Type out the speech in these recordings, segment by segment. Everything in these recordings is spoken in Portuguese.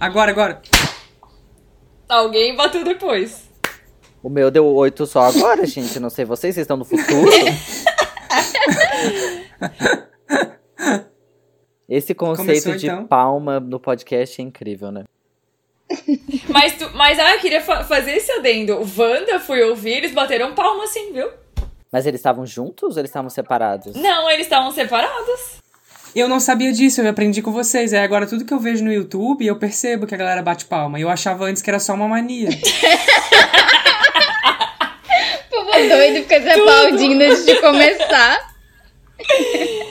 Agora, agora. Alguém bateu depois. O meu deu oito só agora, gente. Não sei vocês, vocês estão no futuro. Esse conceito Começou, de então? palma no podcast é incrível, né? Mas, tu, mas ah, eu queria fa- fazer esse adendo. O Wanda fui ouvir, eles bateram palma assim, viu? Mas eles estavam juntos ou eles estavam separados? Não, eles estavam separados. Eu não sabia disso, eu aprendi com vocês. É agora tudo que eu vejo no YouTube, eu percebo que a galera bate palma. Eu achava antes que era só uma mania. Povo doido fica se aplaudindo antes de começar.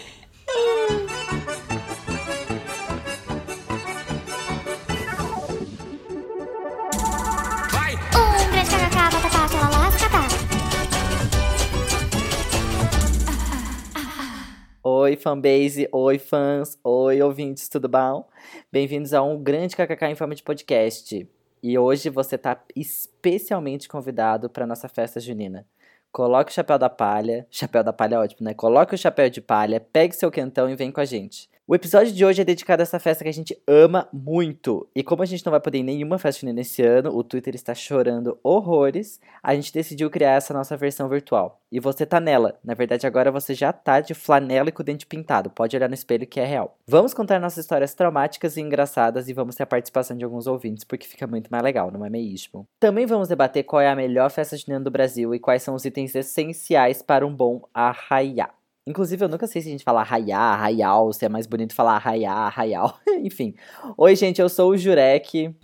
Oi, fanbase, oi, fãs, oi, ouvintes, tudo bom? Bem-vindos a um grande KKK em forma de podcast. E hoje você tá especialmente convidado para nossa festa junina. Coloque o chapéu da palha, chapéu da palha é ótimo, né? Coloque o chapéu de palha, pegue seu quentão e vem com a gente. O episódio de hoje é dedicado a essa festa que a gente ama muito. E como a gente não vai poder ir em nenhuma festa junina esse ano, o Twitter está chorando horrores, a gente decidiu criar essa nossa versão virtual. E você tá nela. Na verdade, agora você já tá de flanela e com o dente pintado. Pode olhar no espelho que é real. Vamos contar nossas histórias traumáticas e engraçadas e vamos ter a participação de alguns ouvintes, porque fica muito mais legal, não é mesmo? Também vamos debater qual é a melhor festa junina do Brasil e quais são os itens essenciais para um bom arraiá. Inclusive, eu nunca sei se a gente fala arraiá, arraial, se é mais bonito falar arraiá, arraial. Enfim. Oi, gente, eu sou o Jurek.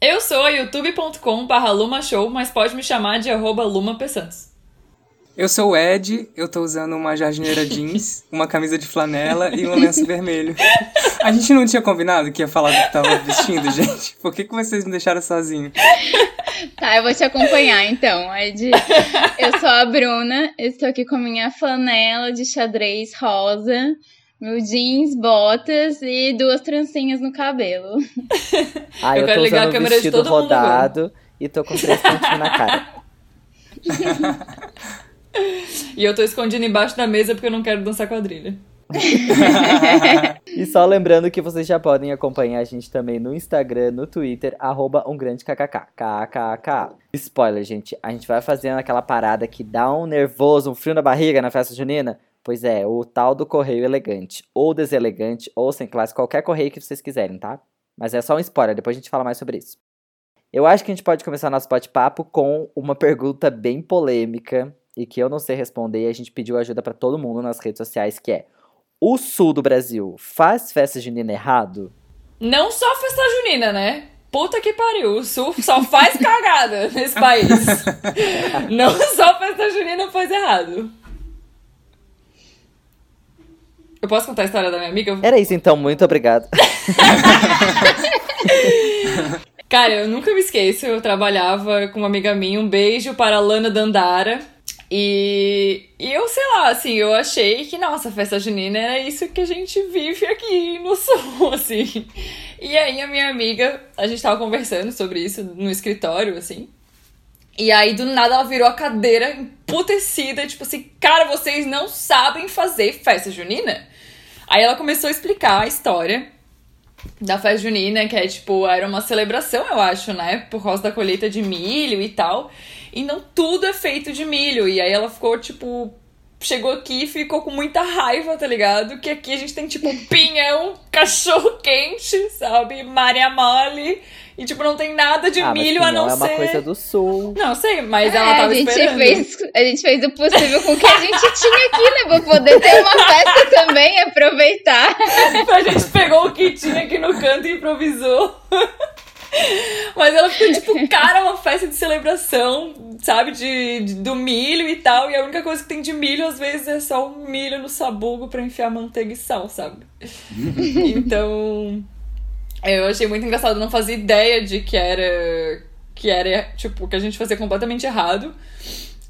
Eu sou a youtube.com barra lumashow, mas pode me chamar de arroba lumapeçantes. Eu sou o Ed, eu tô usando uma jardineira jeans, uma camisa de flanela e um lenço vermelho. A gente não tinha combinado que ia falar do que tava vestindo, gente? Por que, que vocês me deixaram sozinho? Tá, eu vou te acompanhar então, Ed. Eu sou a Bruna, estou aqui com minha flanela de xadrez rosa, meu jeans, botas e duas trancinhas no cabelo. Ah, Eu eu, quero tô ligar usando a câmera de vestido todo mundo rodado e tô com três pontinhos na cara. E eu tô escondida embaixo da mesa porque eu não quero dançar quadrilha. E só lembrando que vocês já podem acompanhar a gente também no Instagram, no Twitter, arroba um grande kkk. KKK. Spoiler, gente. A gente vai fazendo aquela parada que dá um nervoso, um frio na barriga na festa junina. Pois é, o tal do correio elegante. Ou deselegante, ou sem classe, qualquer correio que vocês quiserem, tá? Mas é só um spoiler, depois a gente fala mais sobre isso. Eu acho que a gente pode começar nosso bate-papo com uma pergunta bem polêmica e que eu não sei responder e a gente pediu ajuda pra todo mundo nas redes sociais, que é o sul do Brasil faz festa junina errado? Não só festa junina, né? Puta que pariu, o Sul só faz cagada nesse país. Não só festa junina faz errado. Eu posso contar a história da minha amiga? Era isso então, muito obrigado. Cara, eu nunca me esqueço. Eu trabalhava com uma amiga minha. Um beijo para a Lana Dandara. E, e eu, sei lá, assim, eu achei que, nossa, festa junina era isso que a gente vive aqui no sul, assim. E aí a minha amiga, a gente tava conversando sobre isso no escritório, assim. E aí, do nada, ela virou a cadeira emputecida, tipo assim, cara, vocês não sabem fazer festa junina? Aí ela começou a explicar a história da festa junina, que é tipo, era uma celebração, eu acho, né? Por causa da colheita de milho e tal. E não tudo é feito de milho. E aí ela ficou, tipo, chegou aqui e ficou com muita raiva, tá ligado? Que aqui a gente tem, tipo, pinhão, cachorro quente, sabe? Maria mole. E, tipo, não tem nada de ah, mas milho a não é uma ser. coisa do sul. Não, sei, mas É, ela tava a, gente esperando. fez, a gente fez o possível com o que a gente tinha aqui, né? Pra poder ter uma festa também, aproveitar. a gente pegou o que tinha aqui no canto e improvisou. Mas ela ficou tipo, cara, uma festa de celebração, sabe? De, de- do milho e tal. E a única coisa que tem de milho, às vezes, é só um milho no sabugo pra enfiar manteiga e sal, sabe? então. Eu achei muito engraçado, não fazia ideia de que era. Que era, tipo, que a gente fazia completamente errado.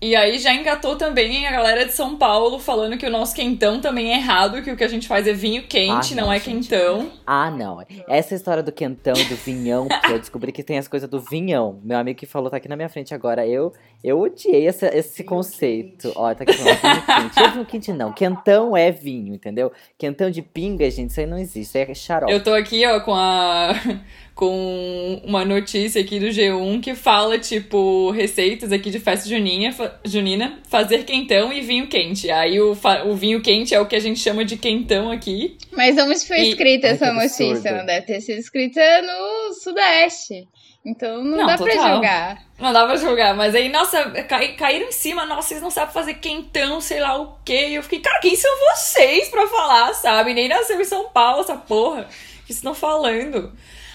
E aí já engatou também a galera de São Paulo falando que o nosso quentão também é errado, que o que a gente faz é vinho quente, Ah, não, não, é gente. quentão. Ah, não. Essa história do quentão do vinhão, porque eu descobri que tem as coisas do vinhão. Meu amigo que falou tá aqui na minha frente agora. Eu, eu odiei essa, esse conceito. Ó, tá aqui falando vinho quente. Eu vinho quente não. Quentão é vinho, entendeu? Quentão de pinga, gente, isso aí não existe. Isso aí é xarope. Eu tô aqui, ó, com a. com uma notícia aqui do G1 que fala, tipo, receitas aqui de festa junina, fa- junina fazer quentão e vinho quente. Aí o, o vinho quente é o que a gente chama de quentão aqui. Mas onde foi E- escrita Ai, essa que notícia? absurdo. Não deve ter sido escrita no Sudeste. Então não, Não, dá pra total. julgar. Não dá pra julgar, mas aí, nossa, cai- caíram em cima, nossa, vocês não sabem fazer quentão, sei lá o quê. E eu fiquei, cara, quem são vocês pra falar, sabe? Nem nasceu em São Paulo, essa porra. O que vocês estão falando?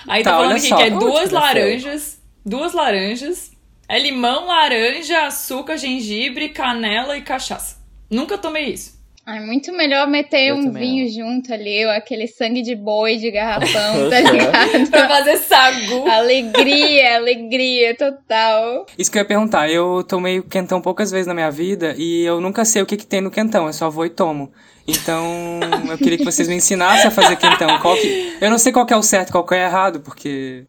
Aí tá, Tá, falando aqui só, que é duas laranjas, duas laranjas, é limão, laranja, açúcar, gengibre, canela e cachaça. Nunca tomei isso. É muito melhor meter Eu um vinho junto ali, ou aquele sangue de boi de garrafão, tá ligado? Pra fazer sagu. alegria, alegria total. Isso que eu ia perguntar. Eu tomei quentão poucas vezes na minha vida e eu nunca sei o que, que tem no quentão. Eu só vou e tomo. Então, eu queria que vocês me ensinassem a fazer quentão. Qual que... Eu não sei qual que é o certo, qual que é o errado, porque...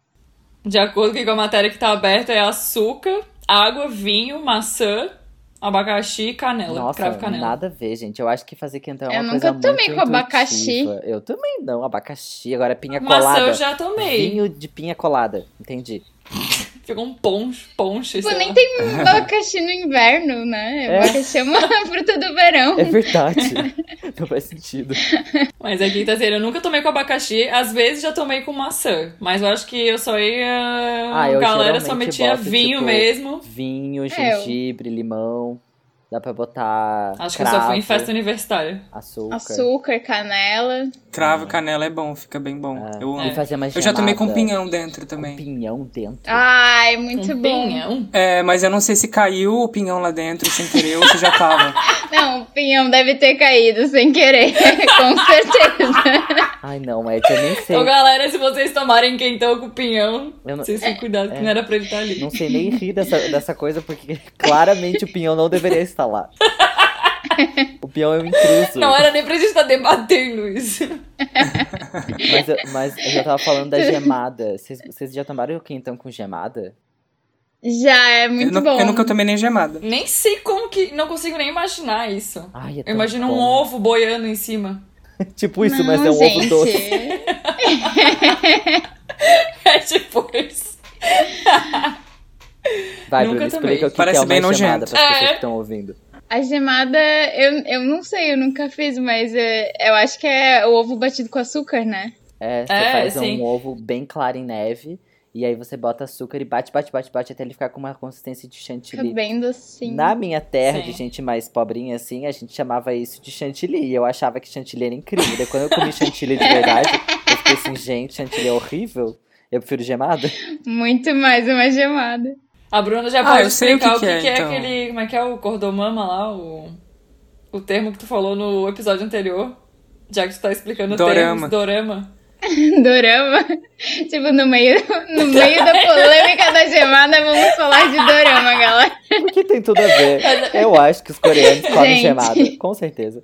De acordo com a matéria que tá aberta, é açúcar, água, vinho, maçã, abacaxi e canela. Nossa, cravo e canela. nada a ver, gente. Eu acho que fazer quentão é Eu uma nunca coisa tomei muito com abacaxi. Eu também não, abacaxi. Agora pinha Maçã colada. eu já tomei. Vinho de pinha colada, entendi. Ficou um ponche, ponche, Tipo, sei nem lá. tem abacaxi no inverno, né? É. Abacaxi é uma fruta do verão. É verdade. não faz sentido. Mas aqui tá sério, eu nunca tomei com abacaxi, às vezes já tomei com maçã. Mas eu acho que eu só ia. Ah, eu galera só metia boto, vinho tipo, mesmo. Vinho, É, eu- gengibre, limão. Dá pra botar. Acho que eu só fui em cravo, festa universitária. Açúcar. Açúcar, canela. Cravo e canela é bom, fica bem bom. É. Eu amo. Eu já tomei com pinhão dentro também. Com pinhão dentro. Ai, muito um bom. pinhão. É, mas eu não sei se caiu o pinhão lá dentro sem querer ou se já tava. Não, o pinhão deve ter caído sem querer, com certeza. Ai, não, Ed, eu nem sei. Então, galera, se vocês tomarem quentão com pinhão, Eu não- vocês tenham cuidado, que é. não era pra ele estar ali. Não sei nem rir dessa, dessa coisa, porque claramente o pinhão não deveria estar lá. O peão é um intruso. Não era nem pra gente estar debatendo isso. Mas, eu- mas eu já tava falando da gemada. Vocês, já tomaram o quentão com gemada? Já é Eu, muito nu- bom. eu nunca tomei nem gemada. Nem sei como que. Não consigo nem imaginar isso. Ai, é Eu imagino um bom. ovo boiando em cima. Tipo isso, Não, mas é um gente. ovo doce. É tipo isso. Vai, Nunca Bruno, explica o que, que é uma bem gemada para as pessoas É. que estão ouvindo. A gemada, eu, eu não sei, eu nunca fiz, mas é, eu acho que é o ovo batido com açúcar, né? É, você É, faz sim. um ovo bem claro em neve. E aí você bota açúcar e bate, bate, bate, bate até ele ficar com uma consistência de Fica chantilly. bem docinho. Na minha terra, Sim. de gente mais pobrinha assim, a gente chamava isso de chantilly. E eu achava que chantilly era incrível. Daí quando eu comi chantilly de verdade, eu fiquei assim, gente, chantilly é horrível. Eu prefiro gemada. Muito mais uma gemada. A Bruna já Ah, pode sei o explicar que o que, que é, que é então. aquele. Como é que é o cordomama lá? O, o termo que tu falou no episódio anterior. Já que tu tá explicando Dorama. termos, dorama. Dorama. tipo, no meio, no meio da polêmica da gemada, vamos falar de dorama, galera. O que tem tudo a ver? Eu acho que os coreanos comem gemada, com certeza.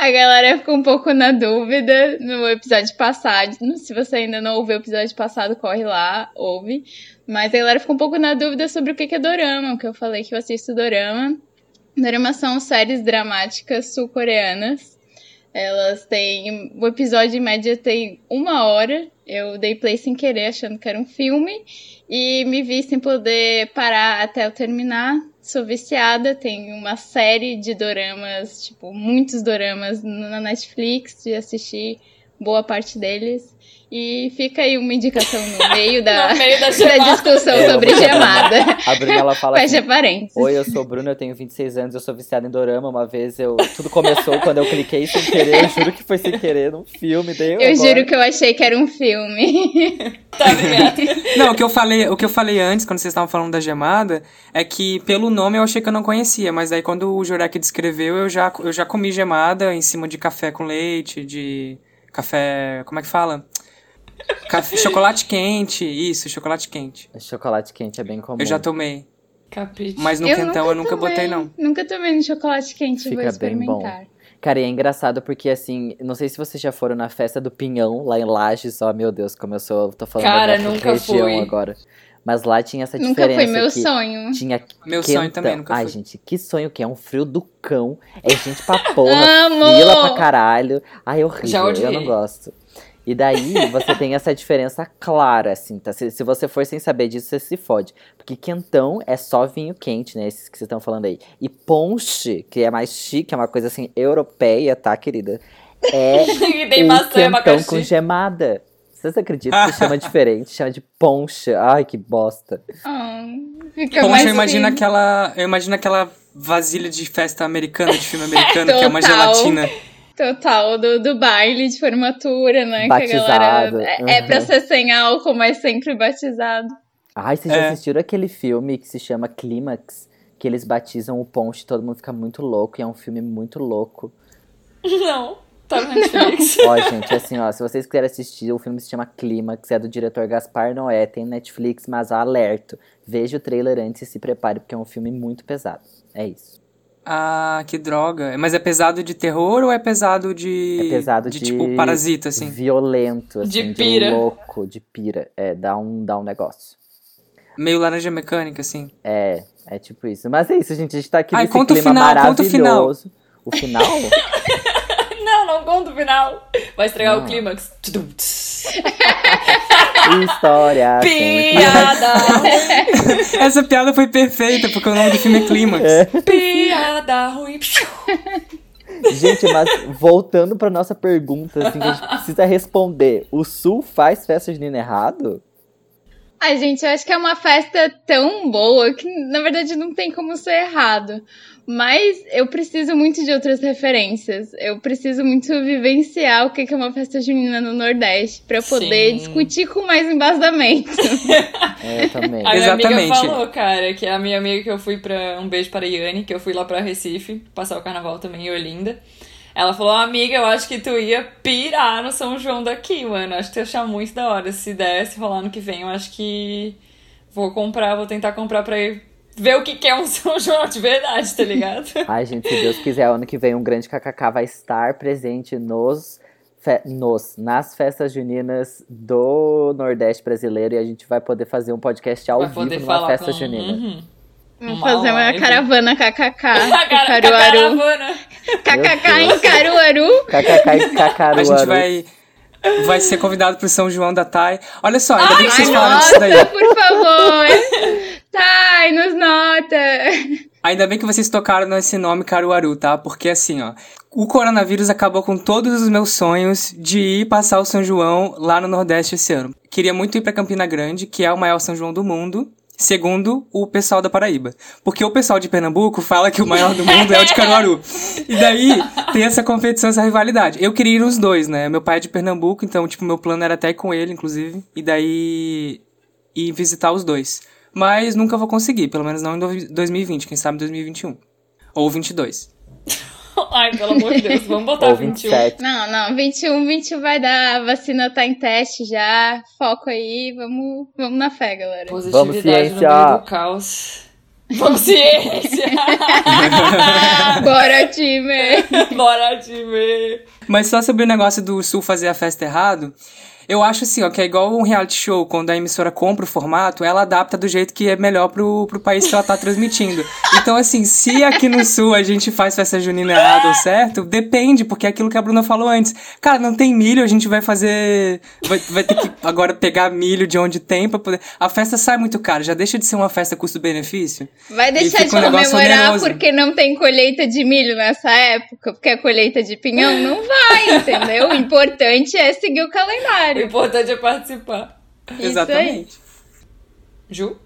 A galera ficou um pouco na dúvida no episódio passado. Se você ainda não ouviu o episódio passado, corre lá, ouve. Mas a galera ficou um pouco na dúvida sobre o que é dorama, que eu falei que eu assisto dorama. Dorama são séries dramáticas sul-coreanas. Elas têm. O episódio em média tem uma hora. Eu dei play sem querer, achando que era um filme. E me vi sem poder parar até eu terminar. Sou viciada, tem uma série de doramas, tipo, muitos doramas na Netflix de assistir boa parte deles. E fica aí uma indicação no meio da, No meio da da discussão É, sobre gemada. A Bruna, ela fala Fecha assim, parênteses. Oi, eu sou Bruna, eu tenho 26 anos, eu sou viciada em dorama. Uma vez eu. Tudo começou quando eu cliquei sem querer, eu juro que foi sem querer num filme. Daí eu, Eu agora- juro que eu achei que era um filme. Tá? Não, o que eu falei, o que eu falei antes, quando vocês estavam falando da gemada, é que pelo nome eu achei que eu não conhecia, mas aí quando o Jurek descreveu, eu já, eu já comi gemada em cima de café com leite, de café, como é que fala? Café, chocolate quente, isso, chocolate quente. Chocolate quente é bem comum. Eu já tomei, Capite. mas no quentão eu nunca botei tomei. não. Nunca tomei no chocolate quente, vou Fica bem bom. experimentar. Cara, e é engraçado porque, assim, não sei se vocês já foram na festa do Pinhão, lá em Lages, ó, meu Deus, como eu sou, tô falando Cara, da nunca região fui. agora. Mas lá tinha essa Nunca diferença foi meu que sonho. tinha Meu quentão. sonho também nunca Ai, gente, que sonho que é, um frio do cão, é gente pra porra, fila pra caralho. Ai, é horrível, Já eu não gosto. E daí você tem essa diferença clara, assim, tá? Se, se você for sem saber disso, você se fode. Porque quentão é só vinho quente, né? Esses que vocês estão falando aí. E ponche, que é mais chique, é uma coisa assim, europeia, tá, querida? É E tem um maçã quentão com gemada. Vocês acreditam que chama diferente? Chama de ponche. Ai, que bosta. Ah, Poxa, mais eu imagino aquela. Eu imagino aquela vasilha de festa americana, de filme americano, que é uma gelatina. Total, do, do baile de formatura, né? Que a Batizado, galera. É, é pra uhum. ser sem álcool, mas sempre batizado. Ai, vocês já É. assistiram aquele filme que se chama Clímax? Que eles batizam o ponche e todo mundo fica muito louco. E é um filme muito louco. Não, tá no Netflix. Ó, gente, assim, ó, se vocês quiserem assistir, o filme se chama Clímax, é do diretor Gaspar Noé, tem Netflix, mas alerto. Veja o trailer antes e se prepare, porque é um filme muito pesado. É isso. Ah, que droga. Mas é pesado de terror ou é pesado de. É pesado de. de, tipo, parasita, assim? Violento, assim, De de, pira. louco, de pira. É, dá um, dá um negócio. Meio laranja mecânica, assim. É, é tipo isso. Mas é isso, gente, a gente tá aqui Ai, nesse conta o clima final, conta o final. maravilhoso. O final? Não, conta o final. Vai estragar Não. o clímax. História. sem Piada. Essa piada foi perfeita, porque o nome do filme é Clímax. Piada ruim. Gente, mas voltando pra nossa pergunta, assim, que a gente precisa responder. O Sul faz festa junina errado? Ai, gente, eu acho que é uma festa tão boa que, na verdade, não tem como ser errado. Mas eu preciso muito de outras referências. Eu preciso muito vivenciar o que que é uma festa junina no Nordeste pra eu poder Sim. discutir com mais embasamento. É, eu também. A minha amiga Exatamente. falou, cara, que é a minha amiga que eu fui pra. Um beijo para a Yane, que eu fui lá pra Recife, passar o carnaval também em Olinda. Ela falou, amiga, eu acho que tu ia pirar no São João daqui, mano. Acho que tu ia achar muito da hora. Se desse rolar no que vem, eu acho que vou comprar, vou tentar comprar pra ir ver o que que é um São João de verdade, tá ligado? Ai, gente, se Deus quiser, ano que vem um grande KKK vai estar presente nos, fe- nos nas festas juninas do Nordeste brasileiro e a gente vai poder fazer um podcast ao Vai vivo numa festa com... junina. Uhum. Vamos fazer uma live. caravana KKK em Caruaru. KKK em. Caruaru. KKK e Cacaruaru. A gente vai, vai ser convidado pro São João da Thay. Olha só, ainda bem que Ai, vocês falaram disso daí. por favor. Thay, nos nota. Ainda bem que vocês tocaram nesse nome Caruaru, tá? Porque assim, ó, o coronavírus acabou com todos os meus sonhos de ir passar o São João lá no Nordeste esse ano. Queria muito ir pra Campina Grande, que é o maior São João do mundo. Segundo o pessoal da Paraíba. Porque o pessoal de Pernambuco fala que o maior do mundo é o de Caruaru. E daí tem essa competição, essa rivalidade. Eu queria ir nos dois, né? Meu pai é de Pernambuco, então, tipo, meu plano era até ir com ele, inclusive. E daí ir visitar os dois. Mas nunca vou conseguir, pelo menos não em dois- 2020, quem sabe 2021. Ou 22. Ai, pelo amor de Deus, vamos botar Ou 21. 27. Não, não, 21, 21 vai dar, a vacina tá em teste já, foco aí, vamos, vamos na fé, galera. Positividade ciência. no meio do caos. Vamos, ciência! Bora, time! Bora, time! Mas só sobre o negócio do Sul fazer a festa errado, eu acho assim, ó, que é igual um reality show, quando a emissora compra o formato, ela adapta do jeito que é melhor pro, pro país que ela tá transmitindo. Então, assim, se aqui no Sul a gente faz festa junina errado ou certo, depende, porque é aquilo que a Bruna falou antes. Cara, não tem milho, a gente vai fazer. Vai, vai ter que agora pegar milho de onde tem pra poder. A festa sai muito cara, já deixa de ser uma festa custo-benefício. Vai deixar de um comemorar oneroso. porque não tem colheita de milho nessa época, porque a colheita de pinhão não vai, entendeu? O importante é seguir o O importante é participar. Isso aí. Exatamente. Ju?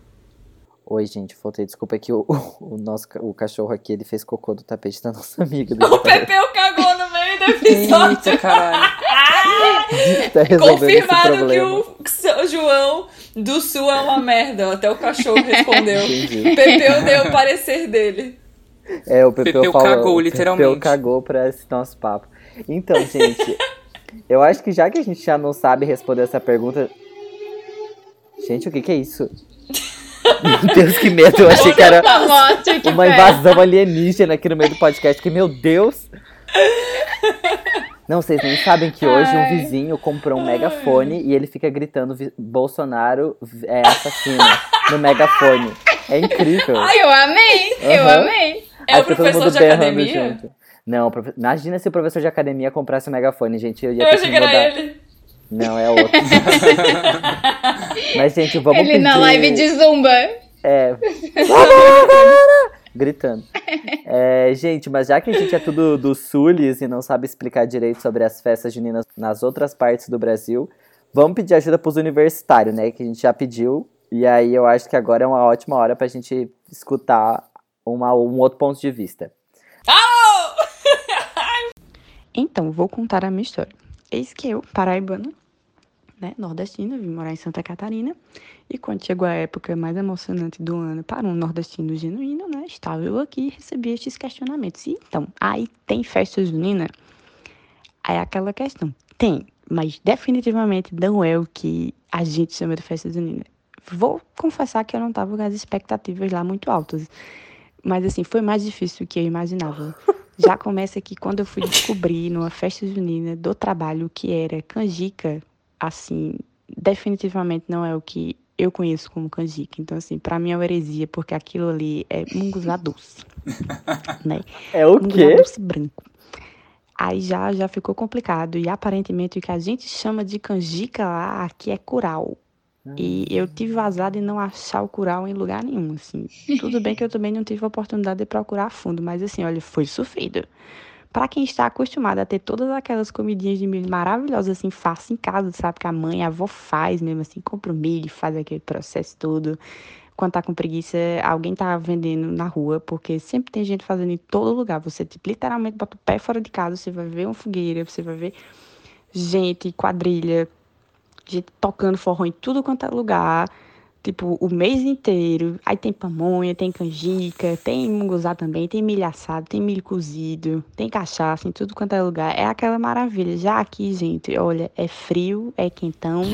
Oi, gente, voltei. Desculpa que o, o, o nosso o cachorro aqui, ele fez cocô do tapete da nossa amiga. O Pepeu cagou no meio do episódio. Eita, caralho. tá Confirmado que problema. o São João do Sul é uma merda. Até o cachorro respondeu. Entendi. Pepeu deu o parecer dele. É, o Pepeu, Pepeu falou, cagou, o literalmente. Pepeu cagou pra esse nosso papo. Então, gente, eu acho que já que a gente já não sabe responder essa pergunta... Gente, o que que é isso? Meu Deus, que medo. Eu achei que era Uma invasão alienígena aqui no meio do podcast. Que, meu Deus... Não, vocês nem sabem que hoje um Ai. vizinho comprou um megafone e ele fica gritando Bolsonaro é assassino no megafone. É incrível. Eu amei, eu Aham. amei. É Aí o fica todo professor mundo de academia? junto. Não, profe- imagina se o professor de academia comprasse o megafone, gente. Eu ia Eu ter achei que era ele. Não, é outro. Mas, gente, vamos Ele pedir... na live de Zumba. É. Gritando. É, gente, mas já que a gente é tudo do Sulis e não sabe explicar direito sobre as festas juninas nas outras partes do Brasil, vamos pedir ajuda pros universitários, né? Que a gente já pediu. E aí eu acho que agora é uma ótima hora pra gente escutar uma, um outro ponto de vista. Então, vou contar a minha história. Eis que eu, paraibana, né, nordestina, vim morar em Santa Catarina. E quando chegou a época mais emocionante do ano para um nordestino genuíno, né, estava eu aqui e recebi estes questionamentos. E então, aí tem festa junina? Aí é aquela questão, tem, mas definitivamente não é o que a gente chama de festa junina. Vou confessar que eu não estava com as expectativas lá muito altas. Mas assim, foi mais difícil do que eu imaginava. Já começa que quando eu fui descobrir numa festa junina do trabalho que era canjica, assim, definitivamente não é o que eu conheço como canjica. Então, assim, pra mim é uma heresia, porque aquilo ali é munguzá doce, né? É o Munguzá quê? doce branco. Aí já, já ficou complicado. E aparentemente o que a gente chama de canjica lá, aqui é curau. E eu tive vazado em não achar o curau em lugar nenhum, assim. Tudo bem que eu também não tive a oportunidade de procurar a fundo, mas assim, olha, foi sofrido. Pra quem está acostumado a ter todas aquelas comidinhas de milho maravilhosas, assim, fácil em casa, sabe? Que a mãe, a avó faz mesmo, assim, compra o milho, faz aquele processo todo. Quando tá com preguiça, alguém tá vendendo na rua, porque sempre tem gente fazendo em todo lugar. Você, tipo, literalmente bota o pé fora de casa, você vai ver uma fogueira, você vai ver gente, quadrilha, gente tocando forró em tudo quanto é lugar, tipo, o mês inteiro. Aí tem pamonha, tem canjica, tem munguzá também, tem milho assado, tem milho cozido, tem cachaça em tudo quanto é lugar. É aquela maravilha. Já aqui, gente, olha, é frio, é quentão.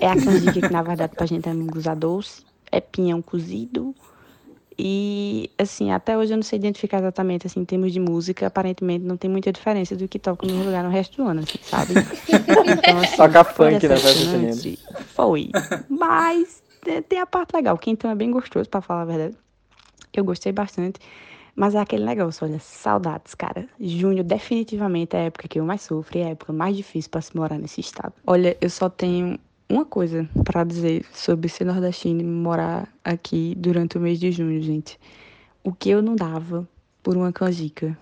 É a canjica que, na verdade, pra gente é munguzá doce. É pinhão cozido. E, assim, até hoje eu não sei identificar exatamente, assim, em termos de música, aparentemente não tem muita diferença do que toca no lugar no resto do ano, assim, sabe? Então, assim, Toca foi funk na festa Foi. Mas é, tem a parte legal. Quentão é bem gostoso, pra falar a verdade. Eu gostei bastante. Mas é aquele negócio, olha, saudades, cara. Junho definitivamente é a época que eu mais sofro e é a época mais difícil pra se morar nesse estado. Olha, eu só tenho uma coisa pra dizer sobre ser nordestino e morar aqui durante o mês de junho, gente. O que eu não dava por uma canjica.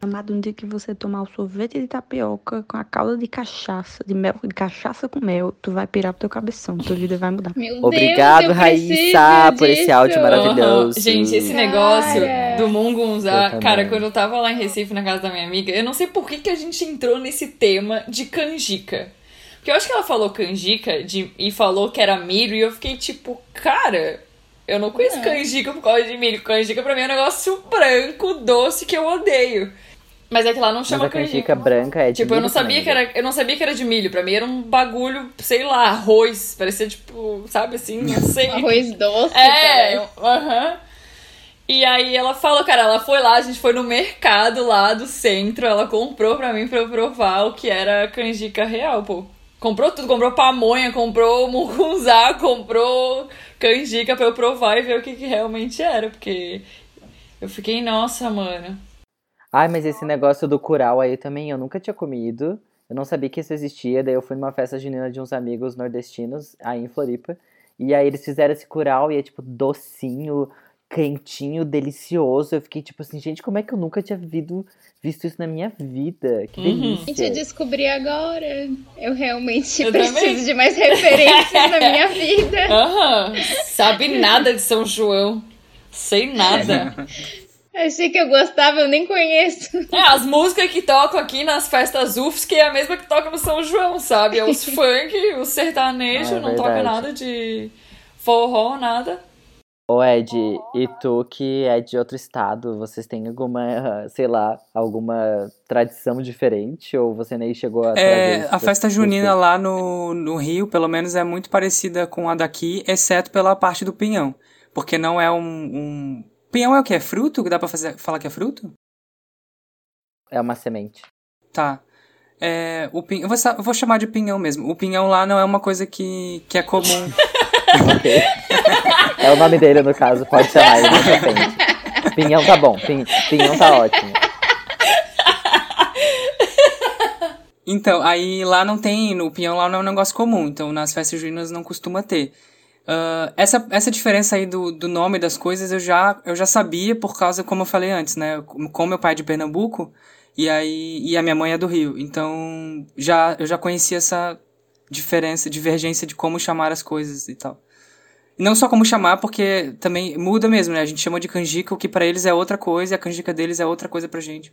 Amado, um dia que você tomar o sorvete de tapioca com a calda de cachaça, de mel, de cachaça com mel, tu vai pirar pro teu cabeção, tua vida vai mudar. Meu Obrigado, Deus, eu Raíssa, por esse áudio maravilhoso. Gente, esse Cara. negócio do Eu mungunzá, cara, quando eu tava lá em Recife, na casa da minha amiga, eu não sei por que, que a gente entrou nesse tema de canjica. Porque eu acho que ela falou canjica de, e falou que era milho, e eu fiquei tipo, cara, eu não conheço Não. canjica por causa de milho. Canjica pra mim é um negócio branco, doce, que eu odeio. Mas é que lá não Mas chama a canjica canjica. branca é de Tipo, eu milho não sabia que era, eu não sabia que era de milho. Pra mim era um bagulho, sei lá, arroz. Parecia tipo, sabe assim, não sei. Arroz doce, É, aham. E aí ela falou, cara, ela foi lá, a gente foi no mercado lá do centro, ela comprou pra mim pra eu provar o que era canjica real, pô. Comprou tudo, comprou pamonha, comprou mugunzá, comprou canjica pra eu provar e ver o que, que realmente era, porque eu fiquei, nossa, mano. Ai, mas esse negócio do curau aí também eu nunca tinha comido. Eu não sabia que isso existia. Daí eu fui numa festa junina de uns amigos nordestinos aí em Floripa. E aí eles fizeram esse curau e é tipo docinho, quentinho, delicioso. Eu fiquei tipo assim, gente, como é que eu nunca tinha visto, visto isso na minha vida? Que Uhum. Gente, eu delícia. descobri agora. Eu realmente Eu preciso também. de mais referências na minha vida. Aham, sabe nada de São João. Sei nada. Achei que eu gostava, eu nem conheço. É, as músicas que tocam aqui nas festas UFS, que é a mesma que toca no São João, sabe? É os funk, o sertanejo, Ah, é não toca verdade. nada de forró, nada. Ô Ed, e tu que é de outro estado, vocês têm alguma, sei lá, alguma tradição diferente? Ou você nem chegou a É, a festa junina lá no, no Rio, pelo menos, é muito parecida com a daqui, exceto pela parte do pinhão. Porque não é um. um... Pinhão é o que? É fruto? Dá pra fazer, falar que é fruto? É uma semente. Tá. É, o pin... eu, vou, eu vou chamar de pinhão mesmo. O pinhão lá não é uma coisa que, que é comum. É o nome dele, no caso, pode chamar ele, ofende. Pinhão tá bom, pin- pinhão tá ótimo. Então, aí lá não tem, no pinhão lá não é um negócio comum, então nas festas juninas não costuma ter. Ah, essa, essa diferença aí do, do nome das coisas eu já, eu já sabia por causa, como eu falei antes, né? Com meu pai é de Pernambuco e aí e a minha mãe é do Rio. Então já, eu já conhecia essa diferença, divergência de como chamar as coisas e tal. E não só como chamar, porque também muda mesmo, né? A gente chama de canjica, o que pra eles é outra coisa, e a canjica deles é outra coisa pra gente.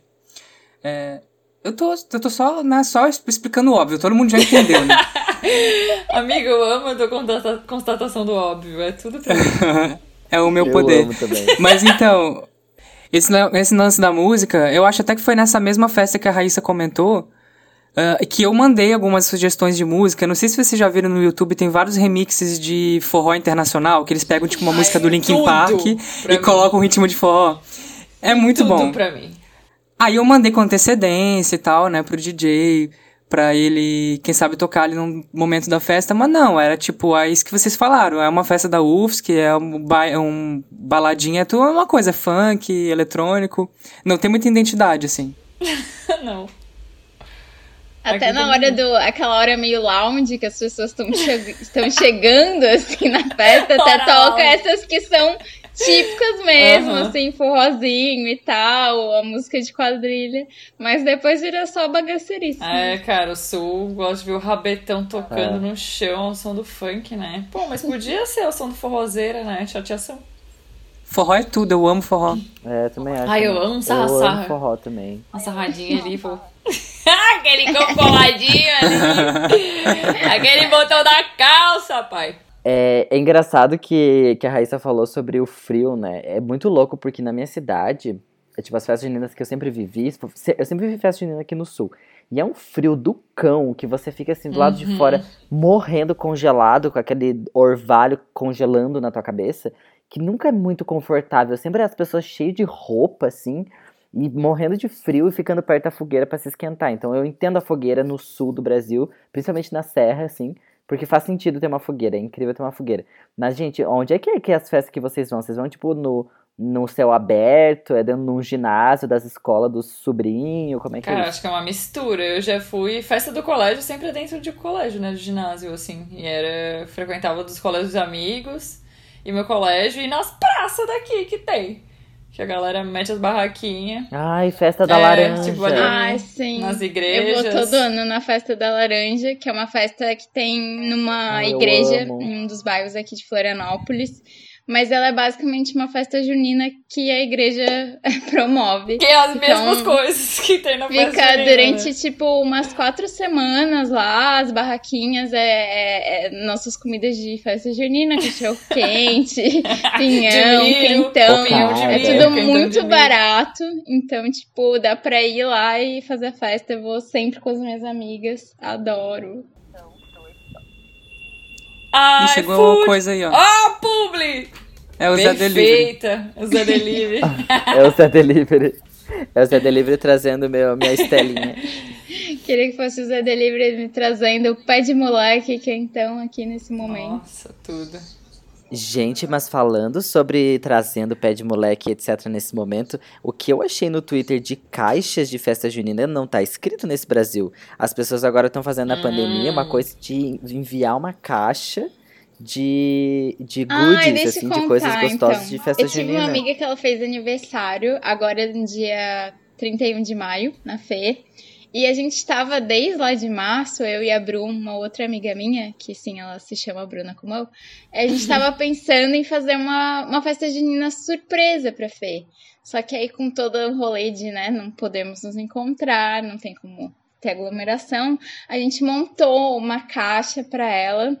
É, eu tô, eu tô só, né, só explicando o óbvio, todo mundo já entendeu, né? Amigo, eu amo a tua constata- constatação do óbvio. É tudo pra mim. é o meu Eu poder. amo também. Mas então, esse, esse lance da música, eu acho até que foi nessa mesma festa que a Raíssa comentou, ah, que eu mandei algumas sugestões de música. Não sei se vocês já viram no YouTube, tem vários remixes de forró internacional, que eles pegam tipo uma música do Linkin Park e mim. colocam um ritmo de forró. É muito tudo bom. pra mim. Aí eu mandei com antecedência e tal, né, pro DJ, pra ele, quem sabe, tocar ali num momento da festa, mas não, era tipo, é isso que vocês falaram, é uma festa da UFSC, é um, ba é um baladinha, é uma coisa funk, eletrônico, não tem muita identidade, assim. Não. Até na hora do. aquela hora meio lounge que as pessoas estão che chegando assim na festa, até toca essas que são típicas mesmo, Aham. assim, forrozinho e tal, a música de quadrilha. Mas depois vira só bagaceirice. né? É, cara, o Sul gosta de ver o rabetão tocando É. no chão, o som do funk, né? Pô, mas podia ser o som do forrozeira, né? Chateação. Forró é tudo, eu amo forró. É, eu também acho. Ai, eu também. amo Eu sarra-sarra. amo forró também. Uma sarradinha ali, pô. Aquele copoladinho ali. Aquele botão da calça, pai. É, é engraçado que, que a Raíssa falou sobre o frio, né? É muito louco porque na minha cidade, é, tipo, as festas juninas que eu sempre vivi, eu sempre vivi festa junina aqui no sul. E é um frio do cão que você fica assim do lado de Uhum. fora, morrendo congelado, com aquele orvalho congelando na tua cabeça, que nunca é muito confortável. Sempre as pessoas cheias de roupa, assim, e morrendo de frio e ficando perto da fogueira pra se esquentar. Então eu entendo a fogueira no sul do Brasil, principalmente na serra, assim, porque faz sentido ter uma fogueira, é incrível ter uma fogueira. Mas, gente, onde é que é, que é as festas que vocês vão? Vocês vão, tipo, no, no céu aberto? É dentro de um ginásio das escolas do sobrinho? Como é que é Cara, isso? acho que é uma mistura. Eu já fui. Festa do colégio sempre é dentro de colégio, né? De ginásio, assim. E era. Frequentava dos colégios dos amigos e meu colégio e nas praças daqui que tem. Que a galera mete as barraquinhas. Ai, festa da É, laranja. tipo, ali- Ai, sim. Nas Eu igrejas. vou todo ano na festa da laranja, que é uma festa que tem numa Ai, eu igreja em um dos bairros aqui de Florianópolis. Mas ela é basicamente uma festa junina que a igreja promove. Que é as Então, mesmas coisas que tem na festa Fica junina, durante, né? tipo, umas quatro semanas lá, as barraquinhas, é, é- é nossas comidas de festa junina, cachorro quente, pinhão, milho, quentão. pinhão de É milho, tudo de muito milho. barato, então, tipo, dá pra ir lá e fazer a festa. Eu vou sempre com as minhas amigas, adoro. Ai, e chegou food. uma coisa aí, ó. Ó, publi! É o Zé Delivery. Perfeita. O Zé Delivery. É o Zé Delivery. É o Zé Delivery trazendo meu, minha estelinha. Queria que fosse o Zé Delivery me trazendo o pé de moleque, que é então aqui nesse momento. Nossa, tudo. Gente, mas falando sobre trazendo pé de moleque, etc, nesse momento, o que eu achei no Twitter de caixas de festa junina não tá escrito nesse Brasil. As pessoas agora estão fazendo na Hum. pandemia uma coisa de enviar uma caixa de, de goodies, assim, eu de coisas contar, gostosas então. de festa Eu tive junina. uma amiga que ela fez aniversário, agora no dia 31 de maio, na Fê. E a gente tava desde lá de março, eu e a Bruna, uma outra amiga minha, que sim, ela se chama Bruna como eu, a gente tava pensando em fazer uma, uma festa junina surpresa pra Fê. Só que aí com todo o rolê de, né, não podemos nos encontrar, não tem como ter aglomeração, a gente montou uma caixa pra ela.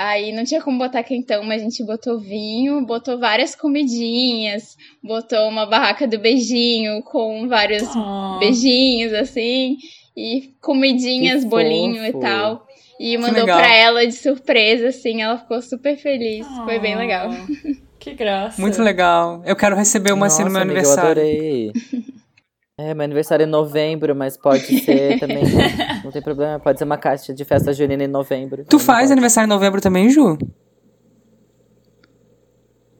Aí não tinha como botar quentão, mas a gente botou vinho, botou várias comidinhas, botou uma barraca do beijinho com vários Ah. beijinhos, assim, e comidinhas, Que bolinho fofo. e tal. E mandou legal. pra ela de surpresa, assim, ela ficou super feliz. Foi bem legal. Ah, Que graça. Muito legal. Eu quero receber uma assim no meu Nossa, amiga, aniversário. Eu adorei. É, meu aniversário é em novembro, mas pode ser também. não tem problema, pode ser uma caixa de festa junina em novembro. Tu faz pode. aniversário em novembro também, Ju?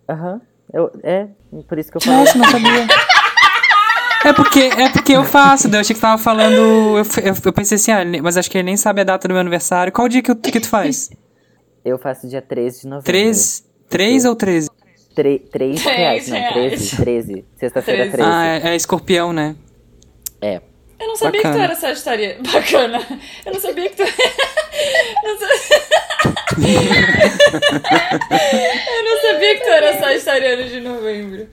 Aham. Eu, é, por isso que eu falei. Nossa, não sabia. É porque, é porque eu faço, eu achei que você tava falando. Eu, eu, eu pensei assim, ah, mas acho que ele nem sabe a data do meu aniversário. Qual dia que, eu- que tu faz? Eu faço dia 13 de novembro. 3? 3 ou 13? Tre 3 reais, não, reais. 13. 13. Sexta-feira 13. Treze. Ah, é, é escorpião, né? É. Eu não sabia que tu Bacana. era sagitariano. Bacana. Eu não sabia que tu. Eu não sa- Eu não sabia que tu era sagitariano de novembro.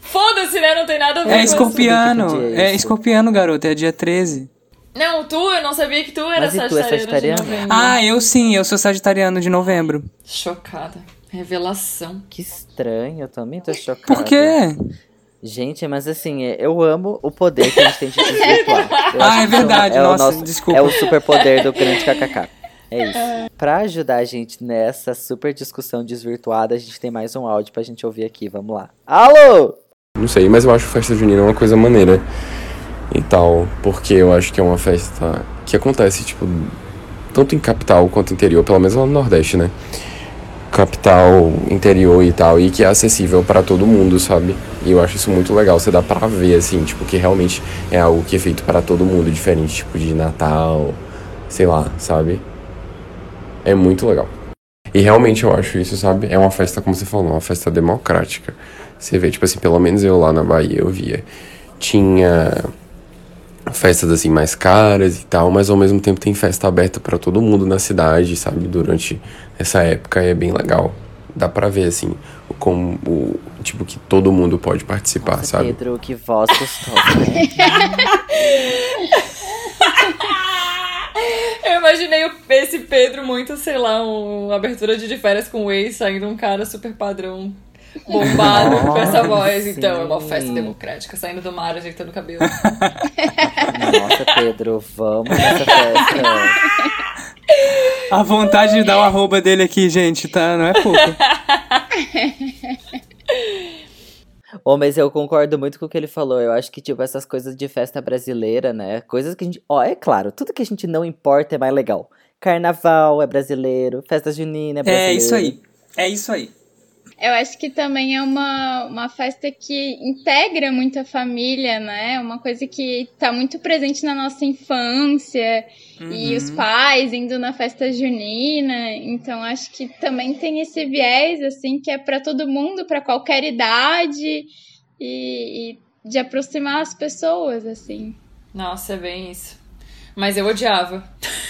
Foda-se, né? Não tem nada a ver É com escorpiano. Dia é escorpiano, garoto. É dia 13. isso. Não, tu, eu não sabia que tu era Mas e tu é sagitariano, sagitariano? de novembro. Ah, eu sim, eu sou sagitariano de novembro. Chocada. Revelação. Que estranho, eu também tô chocada. Por quê? Gente, mas assim, é- eu amo o poder que a gente tem de desvirtuar. Ah, é verdade, é nossa, o nosso, desculpa. É o superpoder do grande kkk. É isso. Pra ajudar a gente nessa super discussão desvirtuada, a gente tem mais um áudio pra gente ouvir aqui. Vamos lá. Alô! Não sei, mas eu acho festa junina uma coisa maneira e tal, porque eu acho que é uma festa que acontece, tipo, tanto em capital quanto interior, pelo menos lá no Nordeste, né? Capital, interior e tal, e que é acessível pra todo mundo, sabe? E eu acho isso muito legal, você dá pra ver, assim, tipo, que realmente é algo que é feito para todo mundo, diferente, tipo, de Natal, sei lá, sabe? É muito legal. E realmente eu acho isso, sabe? É uma festa, como você falou, uma festa democrática. Você vê, tipo assim, pelo menos eu lá na Bahia eu via. Tinha festas assim mais caras e tal, mas ao mesmo tempo tem festa aberta pra todo mundo na cidade, sabe? Durante essa época e é bem legal. Dá pra ver assim, como o tipo que todo mundo pode participar, Nossa, sabe? Pedro, que voz gostosa, né? Eu imaginei esse Pedro muito, sei lá, uma abertura de de férias com o ex, saindo um cara super padrão, bombado, com essa Nossa, voz. Então, é uma festa democrática, saindo do mar, ajeitando o cabelo. Nossa, Pedro, vamos nessa festa. A vontade de dar o arroba dele aqui, gente, tá? Não é pouco. Ô, mas eu concordo muito com o que ele falou. Eu acho que, tipo, essas coisas de festa brasileira, né? Coisas que a gente. Ó, é claro, tudo que a gente não importa é mais legal. Carnaval é brasileiro, festa junina é brasileiro. É isso aí. É isso aí. Eu acho que também é uma, uma festa que integra muito a família, né? Uma coisa que tá muito presente na nossa infância. E os pais indo na festa junina. Então acho que também tem esse viés, assim, que é pra todo mundo, pra qualquer idade. E, e de aproximar as pessoas, assim. Nossa, é bem isso. Mas eu odiava.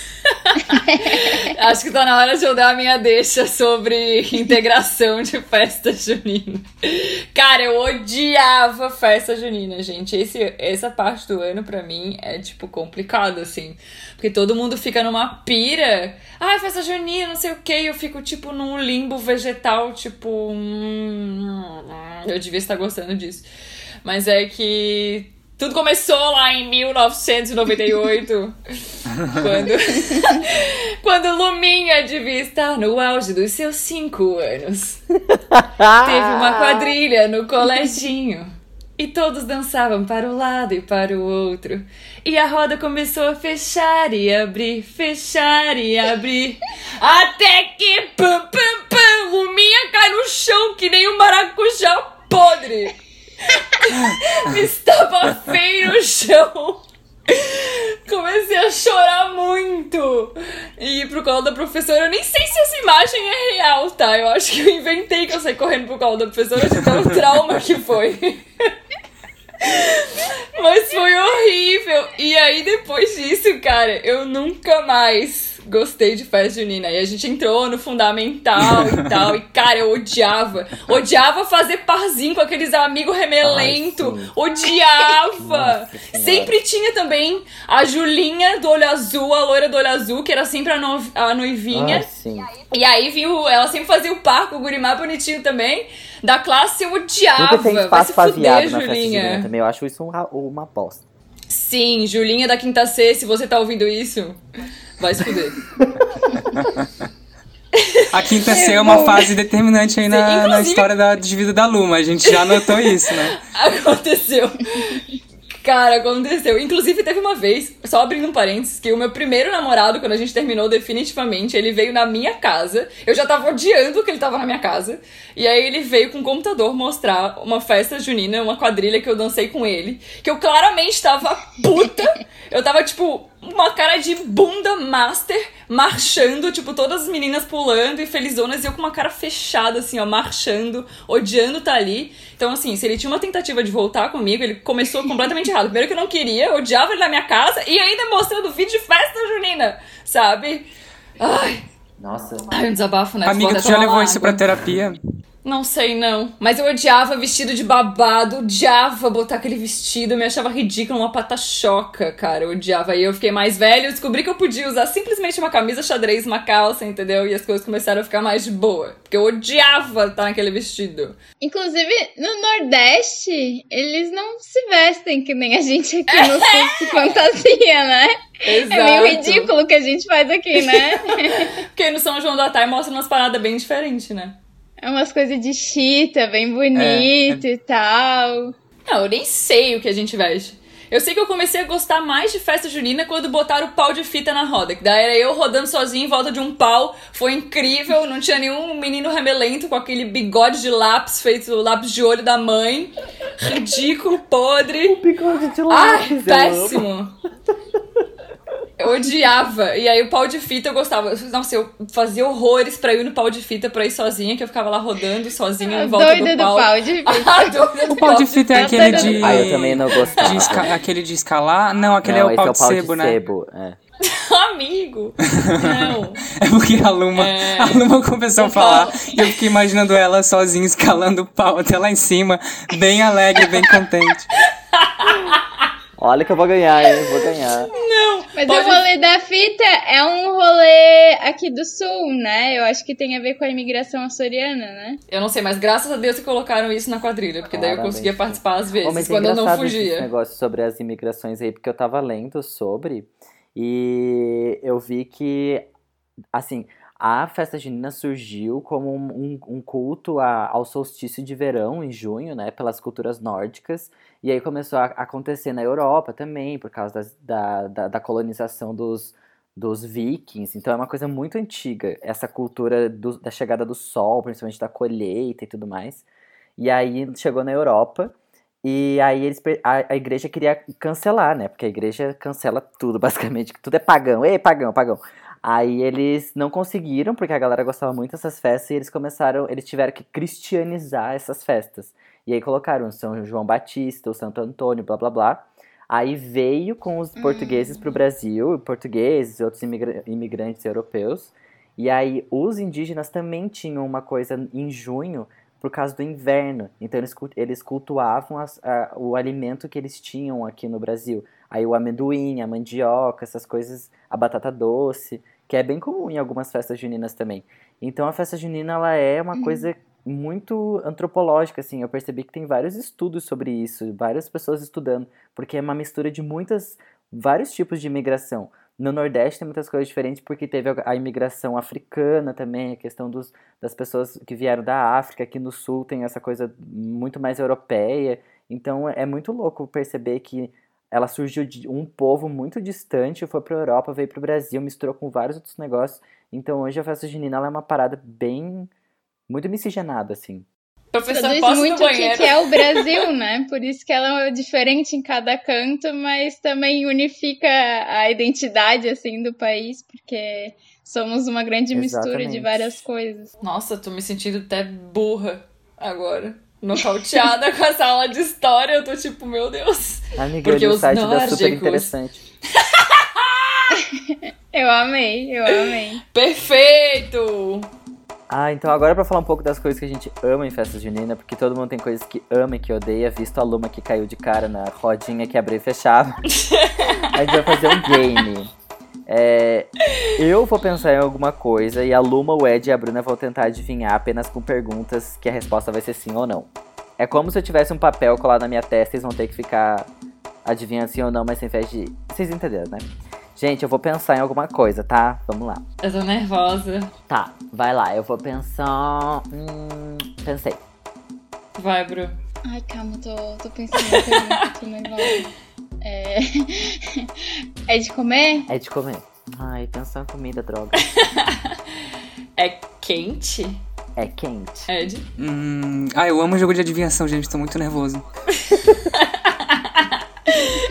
Acho que tá na hora de eu dar a minha deixa sobre integração de festa junina. Cara, eu odiava festa junina, gente. Esse, essa parte do ano, pra mim, é, tipo, complicado, assim. Porque todo mundo fica numa pira. Ai, festa junina, não sei o que. Eu fico, tipo, num limbo vegetal, tipo. hum, eu devia estar gostando disso. Mas é que tudo começou lá em 1998, quando, quando Luminha devia estar no auge dos seus cinco anos. Teve uma quadrilha no coleginho. E todos dançavam para o lado e para o outro. E a roda começou a fechar e abrir, fechar e abrir. Até que pam, pam, pam, Luminha cai no chão que nem um maracujá podre. Estava feio no chão. Comecei a chorar muito. E ir pro colo da professora. Eu nem sei se essa imagem é real, tá? Eu acho que eu inventei que eu saí correndo pro colo da professora de tão trauma que foi. Mas foi horrível. E aí, depois disso, cara, eu nunca mais gostei de festa junina. E a gente entrou no fundamental e tal. E, cara, eu odiava. Odiava fazer parzinho com aqueles amigos remelento. Ai, odiava. Nossa sempre tinha também a Julinha do olho azul, a loira do olho azul, que era sempre a, no- a noivinha. Ai, sim. E aí, viu, ela sempre fazia o par com o guri mais bonitinho também. Da classe eu odiava. Nunca tem Vai espaço se pra fuder, Julinha. junina também. Eu acho isso um ra- uma bosta. Sim, Julinha da Quinta C, se você tá ouvindo isso, vai se fuder. A quinta C é uma fase determinante aí na, na história da, de vida da Luma. A gente já notou isso, né? Aconteceu. Cara, aconteceu. Inclusive, teve uma vez, só abrindo um parênteses, que o meu primeiro namorado, quando a gente terminou definitivamente, ele veio na minha casa. Eu já tava odiando que ele tava na minha casa. E aí ele veio com o computador mostrar uma festa junina, uma quadrilha que eu dancei com ele. Que eu claramente tava puta. Eu tava, tipo, uma cara de bunda master, marchando, tipo, todas as meninas pulando e felizonas, e eu com uma cara fechada, assim, ó, marchando, odiando tá ali. Então, assim, se ele tinha uma tentativa de voltar comigo, ele começou completamente errado. Primeiro que eu não queria, eu odiava ele na minha casa, e ainda mostrando vídeo de festa junina, sabe? Ai, Nossa. ai um desabafo, né? Amiga, tu já levou uma isso água. pra terapia? Não sei, não. Mas eu odiava vestido de babado, odiava botar aquele vestido, me achava ridículo, uma pata-choca, cara. Eu odiava. Aí eu fiquei mais velho, eu descobri que eu podia usar simplesmente uma camisa xadrez, uma calça, entendeu? E as coisas começaram a ficar mais de boa. Porque eu odiava estar naquele vestido. Inclusive, no Nordeste, eles não se vestem que nem a gente aqui no Sul se fantasia, né? Exato. É meio ridículo o que a gente faz aqui, né? Porque no São João da Tarde mostra umas paradas bem diferentes, né? É umas coisas de chita, bem bonito e tal. Não, eu nem sei o que a gente veste. Eu sei que eu comecei a gostar mais de festa junina quando botaram o pau de fita na roda. Que daí era eu rodando sozinho em volta de um pau. Foi incrível, não tinha nenhum menino remelento com aquele bigode de lápis feito lápis de olho da mãe. Ridículo, podre. Bigode de Ai, lápis, eu amo. péssimo. Eu odiava. E aí o pau de fita eu gostava. Nossa, eu fazia horrores pra ir no pau de fita pra ir sozinha, que eu ficava lá rodando sozinha em volta Doida do do pau. pau de fita. Ah, doida do O pau de fita é aquele de. Ah, eu também não gostava. de esca- Aquele de escalar? Não, aquele não, é o esse pau é o de pau sebo, de né? sebo. É. Amigo. Não. É porque a Luma, É. a Luma começou a falar pau. e eu fiquei imaginando ela sozinha escalando o pau até lá em cima, bem alegre, bem contente. Olha que eu vou ganhar, hein? Vou ganhar. Mas Pode- o rolê da fita é um rolê aqui do sul, né? Eu acho que tem a ver com a imigração açoriana, né? Eu não sei, mas graças a Deus que colocaram isso na quadrilha, porque daí eu Claramente. conseguia participar às Ô, vezes, mas é quando eu não engraçado Esse fugia. negócio sobre as imigrações aí, porque eu tava lendo sobre e eu vi que, assim, a festa junina surgiu como um, um- culto a- ao solstício de verão em junho, né, pelas culturas nórdicas, e aí começou a acontecer na Europa também, por causa das- da, da, da colonização dos, dos vikings, então é uma coisa muito antiga, essa cultura do- da chegada do sol, principalmente da colheita e tudo mais. E aí chegou na Europa, e aí eles, a, a igreja queria cancelar, né? Porque a igreja cancela tudo, basicamente. Tudo é pagão. Ei, pagão, pagão. Aí eles não conseguiram, porque a galera gostava muito dessas festas, e eles começaram, eles tiveram que cristianizar essas festas. E aí colocaram São João Batista, o Santo Antônio, blá blá blá. Aí veio com os portugueses pro Brasil, portugueses e outros imigra- imigrantes europeus. E aí os indígenas também tinham uma coisa em junho por causa do inverno. Então eles, eles cultuavam as- a- o alimento que eles tinham aqui no Brasil. Aí o amendoim, a mandioca, essas coisas, a batata doce, que é bem comum em algumas festas juninas também. Então a festa junina ela é uma coisa muito antropológica, assim. Eu percebi que tem vários estudos sobre isso, várias pessoas estudando, porque é uma mistura de muitas, vários tipos de imigração. No Nordeste tem muitas coisas diferentes, porque teve a a imigração africana também, a questão dos, das pessoas que vieram da África, aqui no Sul tem essa coisa muito mais europeia. Então é muito louco perceber que ela surgiu de um povo muito distante, foi para a Europa, veio para o Brasil, misturou com vários outros negócios. Então hoje a festa junina ela é uma parada bem. muito miscigenada, assim. Professor, posso ir muito o que, que é o Brasil, né? Por isso que ela é diferente em cada canto, mas também unifica a identidade, assim, do país, porque somos uma grande mistura de Exatamente. várias coisas. Nossa, tô me sentindo até burra agora. Nocauteada com essa aula de história, eu tô tipo, meu Deus. Amiga, Porque o site da Super nórdicos- Interessante. Eu amei, eu amei. Perfeito! Ah, então agora pra falar um pouco das coisas que a gente ama em festa junina, porque todo mundo tem coisas que ama e que odeia, visto a Luma que caiu de cara na rodinha que abriu e fechava. a gente vai fazer um game. É, eu vou pensar em alguma coisa e a Luma, o Ed e a Bruna vão tentar adivinhar apenas com perguntas que a resposta vai ser sim ou não. É como se eu tivesse um papel colado na minha testa e eles vão ter que ficar adivinhando sim ou não, mas sem fé de. Vocês entenderam, né? Gente, eu vou pensar em alguma coisa, tá? Vamos lá. Eu tô nervosa. Tá, vai lá, eu vou pensar. Hum, pensei. Vai, Bru. Ai, calma, tô, tô pensando tô nervosa. É... é de comer? É de comer. Ai, pensar em comida, droga. É quente? É quente. Ed? Hum, ah, eu amo jogo de adivinhação, gente. Tô muito nervoso.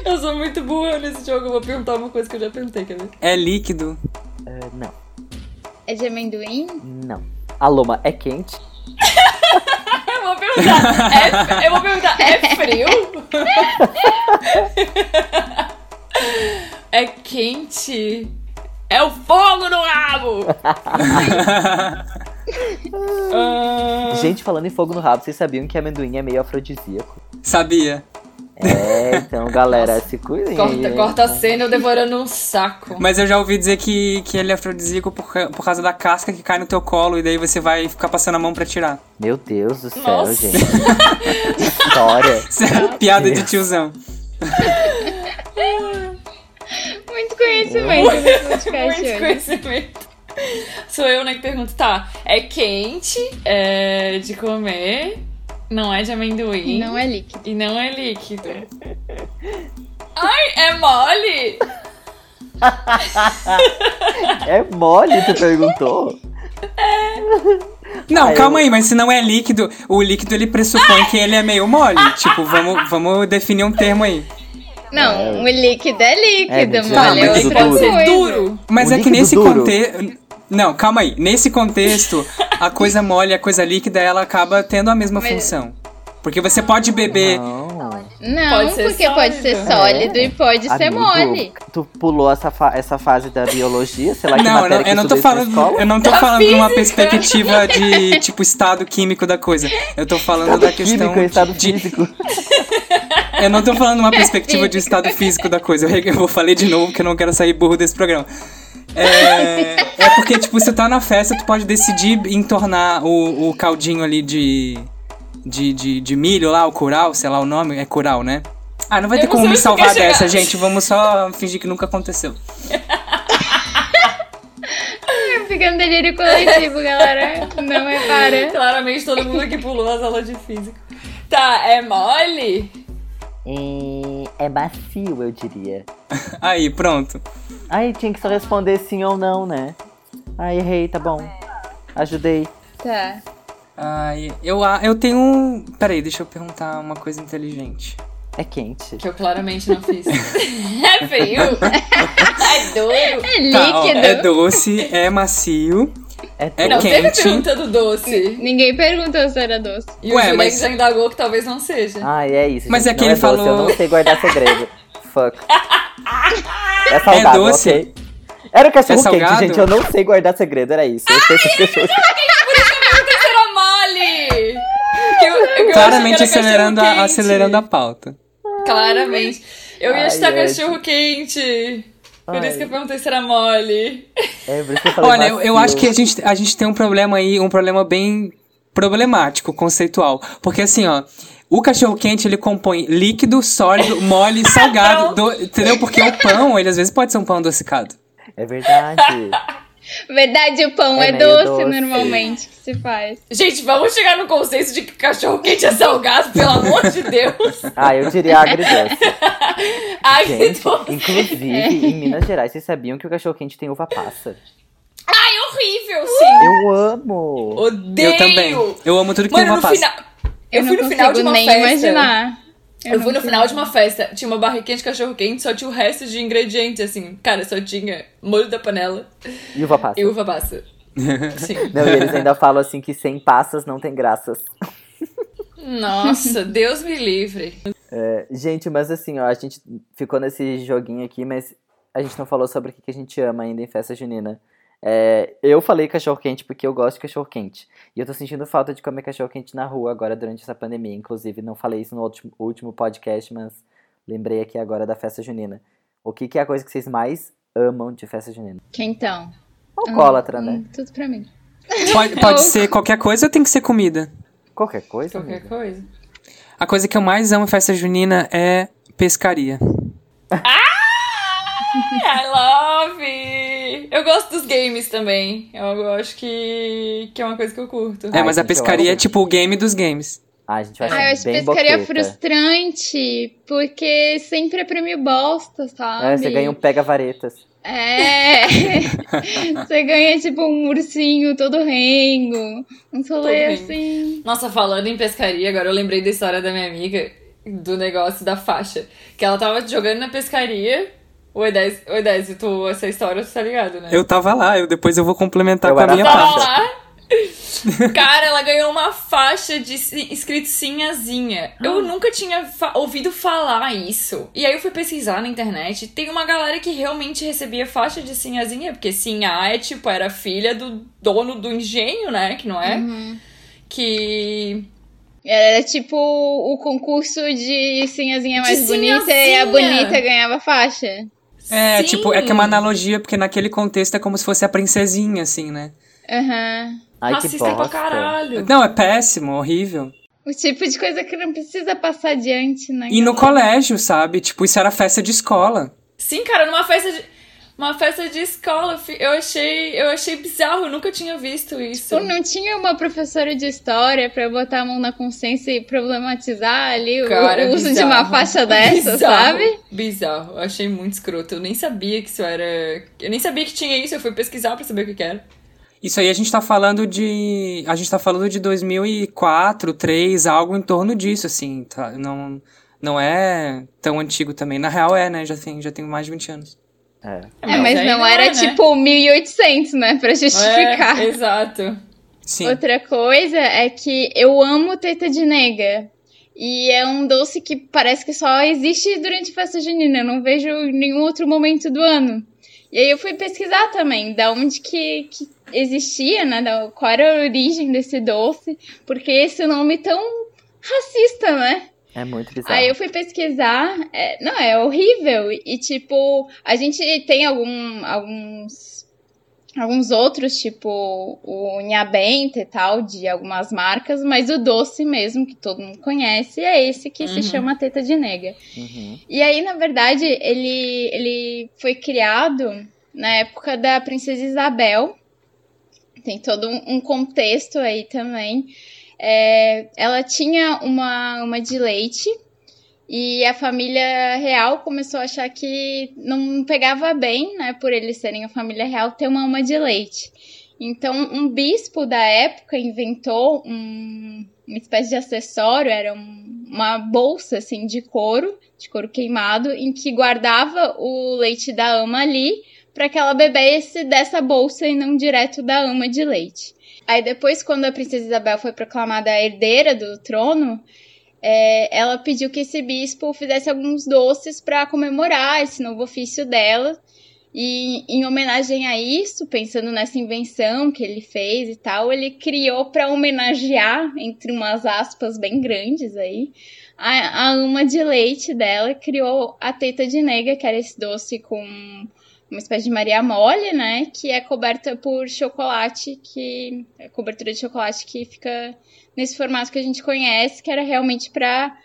Eu sou muito boa nesse jogo. Eu vou perguntar uma coisa que eu já perguntei, quer ver? É líquido. É, não, É de amendoim? não. A loma é quente? Eu vou perguntar. É, eu vou perguntar, é frio? É quente? É o fogo no rabo! Gente, falando em fogo no rabo, vocês sabiam que amendoim é meio afrodisíaco? Sabia. É, então, galera, se cuidem. aí, corta, corta a cena eu devorando um saco. Mas eu já ouvi dizer que, que ele é afrodisíaco por, por causa da casca que cai no teu colo e daí você vai ficar passando a mão pra tirar. Meu Deus do céu, Nossa. gente. História. Piada de tiozão. Muito conhecimento nesse podcast Muito hoje. conhecimento. Sou eu, né, que pergunto, tá, é quente, é de comer, não é de amendoim. Não é líquido. E não é líquido. Ai, é mole! É mole, tu perguntou? Não, Ah, eu- calma aí, mas se não é líquido, o líquido ele pressupõe que ele é meio mole. tipo, vamos, vamos definir um termo aí. Não, o líquido é líquido, É, mole. Tá, é mas ser coisa. duro. Mas O é que nesse duro. contexto. Não, calma aí. Nesse contexto, a coisa mole e a coisa líquida, ela acaba tendo a mesma Mas- função. Porque você pode beber. Não. Não, Pode ser porque pode ser sólido. sólido e pode ser Amigo, mole. Tu pulou essa, fa- essa fase da biologia? Sei lá que Não, matéria não, que eu não tô na falando. Eu não tô Da falando de uma física. perspectiva de tipo estado químico da coisa. Eu tô falando da questão. Químico, estado de, físico. Eu não tô falando de uma perspectiva de estado físico da coisa. Eu, vou falei de novo que eu não quero sair burro desse programa. É, é porque, tipo, você tá na festa, tu pode decidir entornar o, o caldinho ali de, de, de, de milho lá, o curau, sei lá o nome, é curau, né? Ah, não vai ter como me salvar dessa, gente. Vamos só fingir que nunca aconteceu. Ficando delírio coletivo, galera. Não é para. Claramente todo mundo aqui pulou as aulas de física. Tá, é mole? É, é macio, eu diria. Aí, pronto. Ai, tinha que só responder sim ou não, né? Ai, errei, tá bom. Ajudei. Tá. Ai, eu, a- eu tenho um. Peraí, deixa eu perguntar uma coisa inteligente. É quente. Que eu claramente não fiz. é frio? é duro? É Tá, ó, líquido. é doce, é macio, É é não, teve quente. pergunta do doce. Ninguém perguntou se era doce. E Ué, o Julex mas- já indagou que talvez não seja. Ai, é isso. Mas gente, é que ele doce, Eu falou- não sei guardar segredo. Fuck. É salgado, É doce. ok? Era o cachorro É salgado? quente, gente. Eu não sei guardar segredo, era isso. Eu sei que os cachorros... Será mole! Que eu- eu- Claramente era acelerando, a, acelerando a pauta. Claramente. Eu ia Ai, Ed. cachorro quente. Por Ai. isso que eu perguntei se era mole. É, por isso que eu falei Olha, eu, eu acho que a gente, a gente tem um problema aí, um problema bem problemático, conceitual. Porque assim, ó, o cachorro quente ele compõe líquido, sólido, mole e salgado. do- entendeu? Porque o pão, ele às vezes pode ser um pão adocicado. É verdade. Verdade, o pão É é, meio doce, doce. normalmente que se faz. Gente, vamos chegar no conceito de que cachorro quente é salgado, pelo amor de Deus. ah, eu diria agridoce. Que Gente, doce. inclusive, em Minas Gerais, vocês sabiam que o cachorro quente tem uva passa? Ai, horrível, sim. Eu amo! Odeio. Eu também. Eu amo tudo que Mano, tem no uma pasta. final... Eu, Eu, fui não no final de consigo uma nem festa. imaginar. Eu, fui no final de uma festa, tinha uma barriquinha de cachorro quente, só tinha o resto de ingredientes, assim. Cara, só tinha molho da panela E uva passa. e uva passa. Sim. Não, e eles ainda falam assim que sem passas não tem graças. Nossa, Deus me livre. É, gente, mas assim, ó, a gente ficou nesse joguinho aqui, mas a gente não falou sobre o que que a gente ama ainda em festa junina. É, eu falei cachorro quente porque eu gosto de cachorro quente. E eu tô sentindo falta de comer cachorro quente na rua agora durante essa pandemia. Inclusive, não falei isso no último, último podcast, mas lembrei aqui agora da festa junina. O que, que é a coisa que vocês mais amam de festa junina? Quentão. Alcoólatra, né? Hum, Tudo pra mim. Pode, pode ser qualquer coisa ou tem que ser comida? Qualquer coisa. Qualquer amiga. coisa. A coisa que eu mais amo em festa junina é pescaria. I love! Eu gosto dos games também. Eu, eu acho que, que é uma coisa que eu curto. É, mas a pescaria é tipo o game dos games. Ah, a gente vai Ah, eu acho bem pescaria boqueta. frustrante, porque sempre é prêmio bosta, sabe? É, você ganha um pega-varetas. É. você ganha, tipo, um ursinho todo rengo. Um solê assim. Nossa, falando em pescaria, agora eu lembrei da história da minha amiga, do negócio da faixa. Que ela tava jogando na pescaria. Oi, Dez, oi, Dez, tu, essa história tu tá ligado, né? Eu tava lá, eu, depois eu vou complementar Eu com a minha faixa. Tava parte. lá. Cara, ela ganhou uma faixa de escrito sinhazinha. Eu nunca tinha fa- ouvido falar isso. E aí eu fui pesquisar na internet. Tem uma galera que realmente recebia faixa de sinhazinha, porque sinhá é tipo, era filha do dono do engenho, né? Que não é? Que. Era tipo o concurso de sinhazinha mais De bonita e a bonita ganhava faixa. É, Sim. tipo, é que é uma analogia, porque naquele contexto é como se fosse a princesinha, assim, né? Aham. Ai, que Racista pra bosta. caralho. Não, é péssimo, horrível. O tipo de coisa que não precisa passar adiante, né? E no colégio, sabe? Tipo, isso era festa de escola. Sim, cara, numa festa de. Uma festa de escola, eu achei, eu achei bizarro, eu nunca tinha visto isso. Tu não tinha uma professora de história pra botar a mão na consciência e problematizar ali o- Cara, o uso de bizarro. uma faixa dessa, Bizarro, sabe? Bizarro. Eu achei muito escroto. Eu nem sabia que isso era. Eu nem sabia que tinha isso. Eu fui pesquisar pra saber o que, que era. Isso aí a gente tá falando de. A gente tá falando de 2004, 2003, algo em torno disso, assim. Tá? Não, não é tão antigo também. Na real é, né? Já tem, já tem mais de 20 anos. É. É, mas não era é, né? tipo 1800, né? Pra justificar. É, exato. Sim. Outra coisa é que eu amo teta de nega. E é um doce que parece que só existe durante festa junina. Eu não vejo em nenhum outro momento do ano. E aí eu fui pesquisar também da onde que, que existia, né? Da, qual era a origem desse doce. Porque esse nome tão racista, né? É muito bizarro. Aí eu fui pesquisar, é, não, é horrível. E, tipo, a gente tem algum, alguns, alguns outros, tipo o Nhabenta e tal, de algumas marcas, mas o doce mesmo, que todo mundo conhece, é esse que se Uhum. chama teta de nega. Uhum. E aí, na verdade, ele, ele foi criado na época da Princesa Isabel. Tem todo um contexto aí também. É, ela tinha uma, uma de leite e a família real começou a achar que não pegava bem, né, por eles serem a família real, ter uma ama de leite. Então, um bispo da época inventou um- uma espécie de acessório, era um- uma bolsa assim de couro, de couro queimado, em que guardava o leite da ama ali para que ela bebesse dessa bolsa e não direto da ama de leite. Aí depois, quando a princesa Isabel foi proclamada herdeira do trono, é, ela pediu que esse bispo fizesse alguns doces para comemorar esse novo ofício dela. E em homenagem a isso, pensando nessa invenção que ele fez e tal, ele criou para homenagear, entre umas aspas bem grandes aí, a, a ama de leite dela, criou a teta de nega, que era esse doce com uma espécie de Maria mole, né? Que é coberta por chocolate, que é cobertura de chocolate que fica nesse formato que a gente conhece, que era realmente pra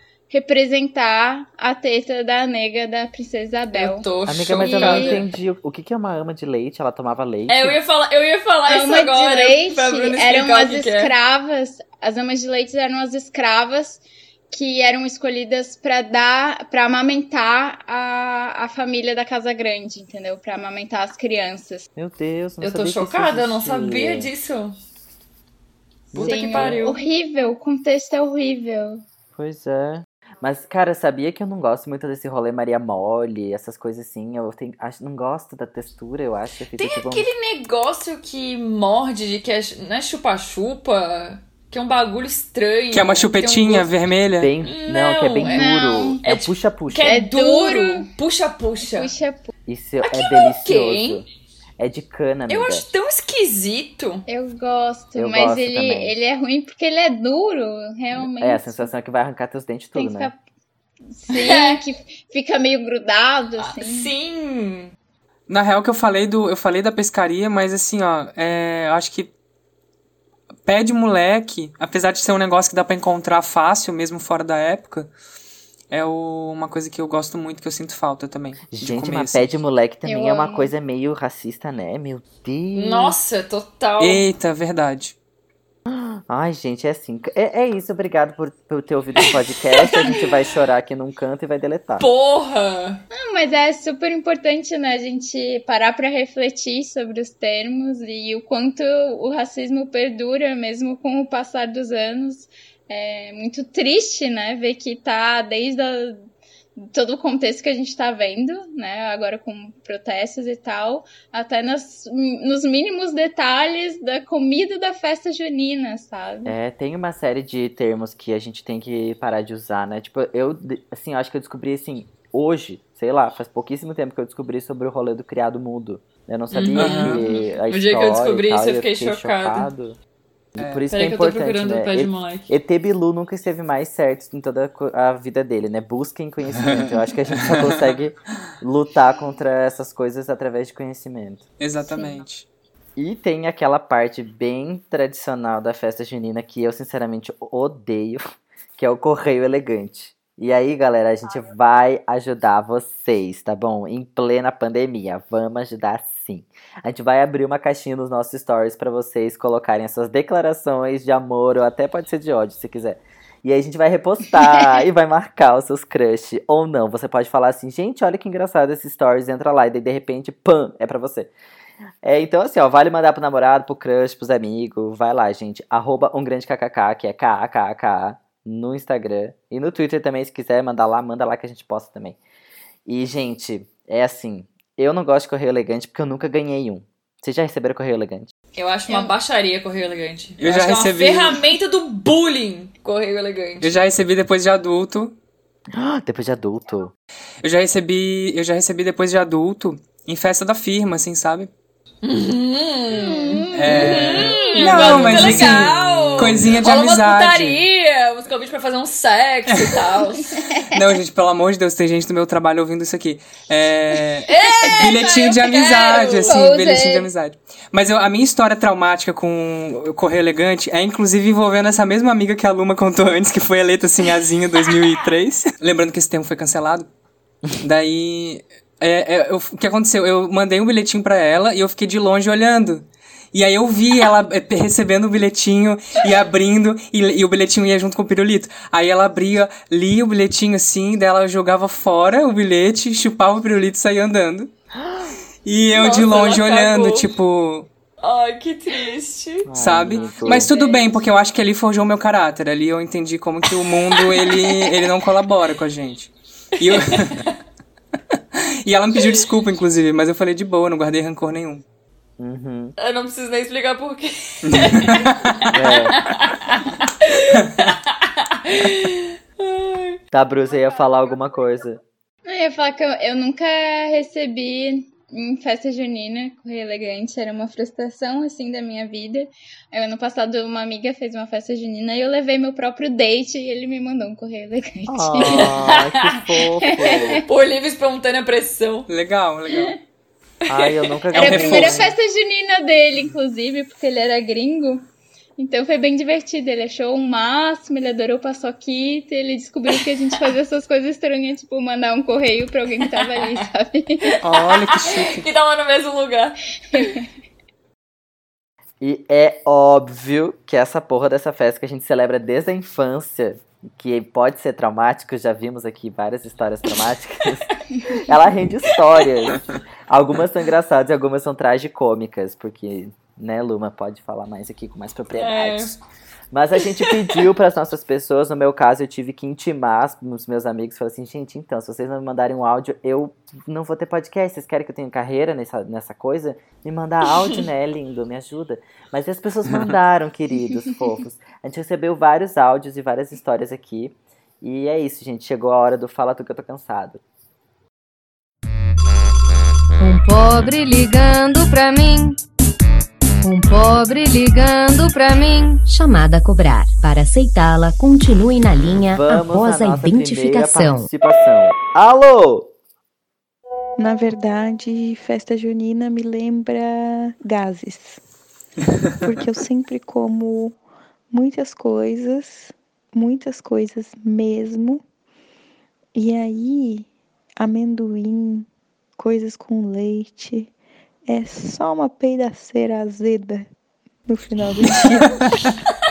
representar a teta da nega da princesa Isabel. Eu tô Amiga, mas eu não entendi. o- que que é uma ama de leite? Ela tomava leite? É, eu ia falar, eu ia falar isso ama agora. de leite eram as é. escravas, as amas de leite eram as escravas que eram escolhidas pra dar, para amamentar a, a família da casa grande, entendeu? Pra amamentar as crianças. Meu Deus, não Eu tô chocada, eu não sabia disso. Puta Sim, que pariu. Horrível, o contexto é horrível. Pois é. Mas, cara, sabia que eu não gosto muito desse rolê Maria Mole, essas coisas assim. Eu tenho, acho, não gosto da textura, eu acho. Fica Tem tipo, aquele negócio que morde, de que é, não é chupa-chupa, que é um bagulho estranho. Que é uma um chupetinha gosto- vermelha. bem. Não, que é bem Não, duro. é- É é puxa-puxa. Que é, É duro. duro. Puxa-puxa. Puxa, pu- Isso é Aquilo delicioso. é o quê, É de cana, amiga. Eu acho tão esquisito. eu gosto, Eu mas gosto ele, também. ele é ruim porque ele é duro, realmente. É, a sensação é que vai arrancar teus dentes tudo, que né? ficar. Sim, que fica meio grudado, assim. Sim. Na real que eu falei do, eu falei da pescaria, mas assim, ó, é, eu acho que pé de moleque, apesar de ser um negócio que dá pra encontrar fácil, mesmo fora da época, é o- uma coisa que eu gosto muito, que eu sinto falta também. de Gente, comer, mas pé de moleque também Eu é uma amo. coisa meio racista, né? Meu Deus. Nossa, total. Eita, verdade. Ai, gente, é assim. É, é isso, obrigado por, por ter ouvido o podcast. A gente vai chorar aqui num canto e vai deletar. Porra! Não, mas é super importante, né, a gente parar pra refletir sobre os termos e o quanto o racismo perdura mesmo com o passar dos anos. É muito triste, né, ver que tá desde a, todo o contexto que a gente tá vendo, né, agora com protestos e tal, até nas, nos mínimos detalhes da comida da festa junina, sabe? É, tem uma série de termos que a gente tem que parar de usar, né? Tipo, eu, assim, eu acho que eu descobri, assim, hoje, sei lá, faz pouquíssimo tempo que eu descobri sobre o rolê do criado mudo. Eu não sabia Uhum. que a O dia que eu história descobri tal, isso, eu e fiquei chocada. chocado. E por isso que que é importante, procurando né? E-. ET Bilu nunca esteve mais certo em toda a vida dele, né? Busquem conhecimento. Eu acho que a gente só consegue lutar contra essas coisas através de conhecimento. Exatamente. E tem aquela parte bem tradicional da festa junina que eu sinceramente odeio, que é o correio elegante. E aí, galera, a gente vai ajudar vocês, tá bom? Em plena pandemia, vamos ajudar sim. A gente vai abrir uma caixinha nos nossos stories pra vocês colocarem as suas declarações de amor ou até pode ser de ódio, se quiser. E aí a gente vai repostar e vai marcar os seus crush ou não. Você pode falar assim, gente, olha que engraçado esse stories, entra lá e daí de repente, pam, é pra você. É, então, assim, ó, vale mandar pro namorado, pro crush, pros amigos. Vai lá, gente. Arroba um grande kkk, que é K-A-K-A-K, no Instagram. E no Twitter também, se quiser mandar lá, manda lá que a gente posta também. E, gente, é assim. Eu não gosto de correio elegante porque eu nunca ganhei um. Vocês já receberam correio elegante? Eu acho uma baixaria correio elegante. Eu acho já que recebi- É uma ferramenta do bullying correio elegante. Eu já recebi depois de adulto. Depois de adulto. Eu já recebi. Eu já recebi depois de adulto em festa da firma, assim, sabe? É. Não, mas assim, legal. coisinha de Rola uma amizade. putaria, uns convites pra fazer um sexo e tal. Não, gente, pelo amor de Deus, tem gente do meu trabalho ouvindo isso aqui. É. bilhetinho de amizade, assim, bilhetinho de amizade. Mas eu- a minha história traumática com o Correio Elegante é inclusive envolvendo essa mesma amiga que a Luma contou antes, que foi eleita Sinhazinha em 2003. Lembrando que esse termo foi cancelado. Daí. é, é, eu- o que aconteceu? Eu mandei um bilhetinho pra ela e eu fiquei de longe olhando. E aí eu vi ela é, recebendo o bilhetinho e abrindo, e, e o bilhetinho ia junto com o pirulito. Aí ela abria, lia o bilhetinho assim, daí ela jogava fora o bilhete, chupava o pirulito e saía andando. E eu de Nossa, longe ela olhando, tipo, Ai, que triste. sabe? amigo. Mas tudo bem, porque eu acho que ali forjou meu caráter. Ali eu entendi como que o mundo, ele, ele não colabora com a gente. E, eu... e ela me pediu desculpa, inclusive, mas eu falei de boa, não guardei rancor nenhum. Uhum. Eu não preciso nem explicar por quê. É. Tá, Bruce, ia falar alguma coisa. Eu ia falar que eu, eu nunca recebi em festa junina correio elegante, era uma frustração assim da minha vida. Aí, ano passado uma amiga fez uma festa junina e eu levei meu próprio date e ele me mandou um correio elegante. Ai, que fofo. Por livre espontânea pressão. Legal, legal. Ai, eu nunca Era a primeira festa junina dele, inclusive, porque ele era gringo. Então foi bem divertido. Ele achou o máximo, ele adorou o paçoquita, ele descobriu que a gente fazia essas coisas estranhas, tipo mandar um correio pra alguém que tava ali, sabe? Olha que chique. E tava no mesmo lugar. E é óbvio que essa porra dessa festa que a gente celebra desde a infância, que pode ser traumático, já vimos aqui várias histórias traumáticas, ela rende histórias. Algumas são engraçadas e algumas são tragicômicas, porque, né, Luma pode falar mais aqui com mais propriedade. Mas a gente pediu para as nossas pessoas, no meu caso, eu tive que intimar os meus amigos, falei assim, gente, então, se vocês não me mandarem um áudio, eu não vou ter podcast. Vocês querem que eu tenha carreira nessa, nessa coisa? Me mandar áudio, né, lindo, me ajuda. Mas as pessoas mandaram, queridos, fofos. A gente recebeu vários áudios e várias histórias aqui. E é isso, gente. Chegou a hora do Fala Tu Que Eu Tô Cansado. Pobre ligando pra mim. Um pobre ligando pra mim. Chamada a cobrar. Para aceitá-la, continue na linha Vamos após a identificação. Alô! Na verdade, festa junina me lembra gases. Porque eu sempre como muitas coisas, muitas coisas mesmo. E aí, amendoim, coisas com leite, é só uma peidaceira azeda. no final do dia.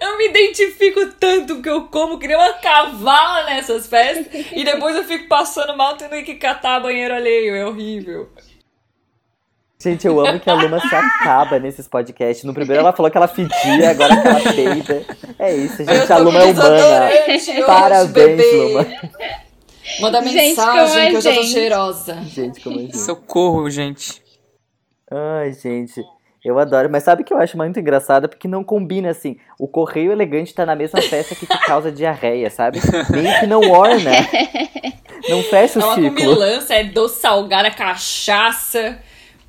Eu me identifico tanto que eu como que nem uma cavala nessas festas e depois eu fico passando mal tendo que catar banheiro alheio. É horrível. Gente, eu amo que a Luma se acaba nesses podcasts. No primeiro ela falou que ela fedia, agora que ela peida. É isso, gente. A Luma é humana. hoje, Parabéns, bebê. Luma. Manda Gente, mensagem como é que eu já tô gente? cheirosa. Gente, como é gente. Socorro, gente. Ai, gente. Eu adoro. Mas sabe o que eu acho muito engraçado? Porque não combina, assim. O correio elegante tá na mesma festa que te causa diarreia, sabe? Meio que não orna. Não fecha É o uma ciclo. comilança, é doce salgada, cachaça.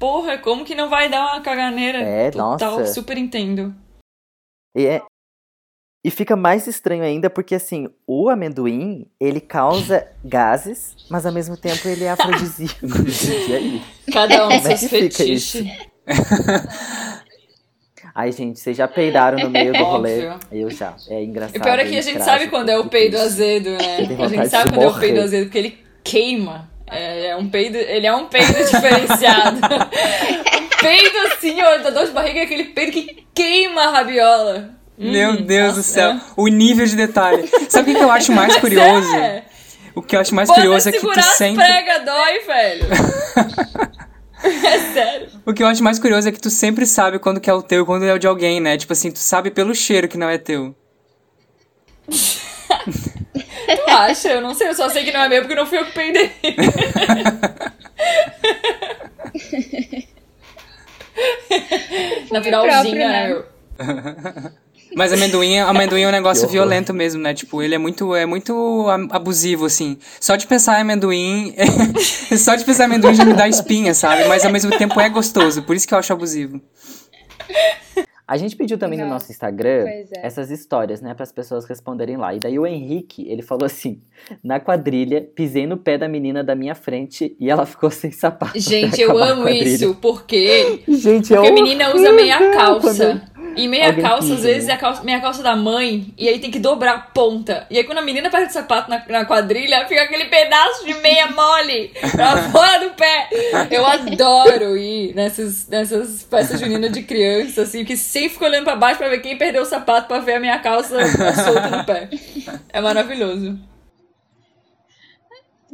Porra, como que não vai dar uma caganeira? É, Total, nossa. super entendo. E, é- e fica mais estranho ainda porque, assim, o amendoim, ele causa gases, mas ao mesmo tempo ele é afrodisíaco. e aí? Cada um Como com é seus fetiches. Ai, gente, vocês já peidaram no meio do rolê. Óbvio. Eu já. É engraçado. E pior é que a gente sabe quando é o peido azedo, né? A gente sabe quando é o morrer. peido azedo, porque ele queima. É, é um peido, ele é um peido diferenciado. peido assim, ó, da dor de barriga é aquele peido que queima a rabiola. Meu Hum, Deus do nossa, céu. é. O nível de detalhe. Sabe o que eu acho mais curioso? É. O que eu acho mais Pode curioso é que tu sempre. prega dói, velho. é sério. O que eu acho mais curioso é que tu sempre sabe quando que é o teu e quando é o de alguém, né? Tipo assim, tu sabe pelo cheiro que não é teu. Tu acha? Eu não sei, eu só sei que não é meu porque não fui eu que peidei. Na finalzinha, próprio, né? meu? Mas amendoim, amendoim é um negócio violento mesmo, né? Tipo, ele é muito, é muito abusivo, assim. Só de pensar em amendoim. só de pensar em amendoim já me dá espinha, sabe? Mas ao mesmo tempo é gostoso. Por isso que eu acho abusivo. A gente pediu também no nosso Instagram é. essas histórias, né, para as pessoas responderem lá. E daí o Henrique, ele falou assim: na quadrilha, pisei no pé da menina da minha frente e ela ficou sem sapato. Gente, eu amo isso, porque Gente, é Porque a menina usa meia calça. E meia Alguém calça, às vezes, né? é a calça, meia calça da mãe. E aí tem que dobrar a ponta. E aí quando a menina perde o sapato na, na quadrilha, fica aquele pedaço de meia mole pra fora do pé. Eu adoro ir nessas, nessas festas juninas de criança, assim, que sempre fico olhando pra baixo pra ver quem perdeu o sapato pra ver a minha calça solta no pé. É maravilhoso.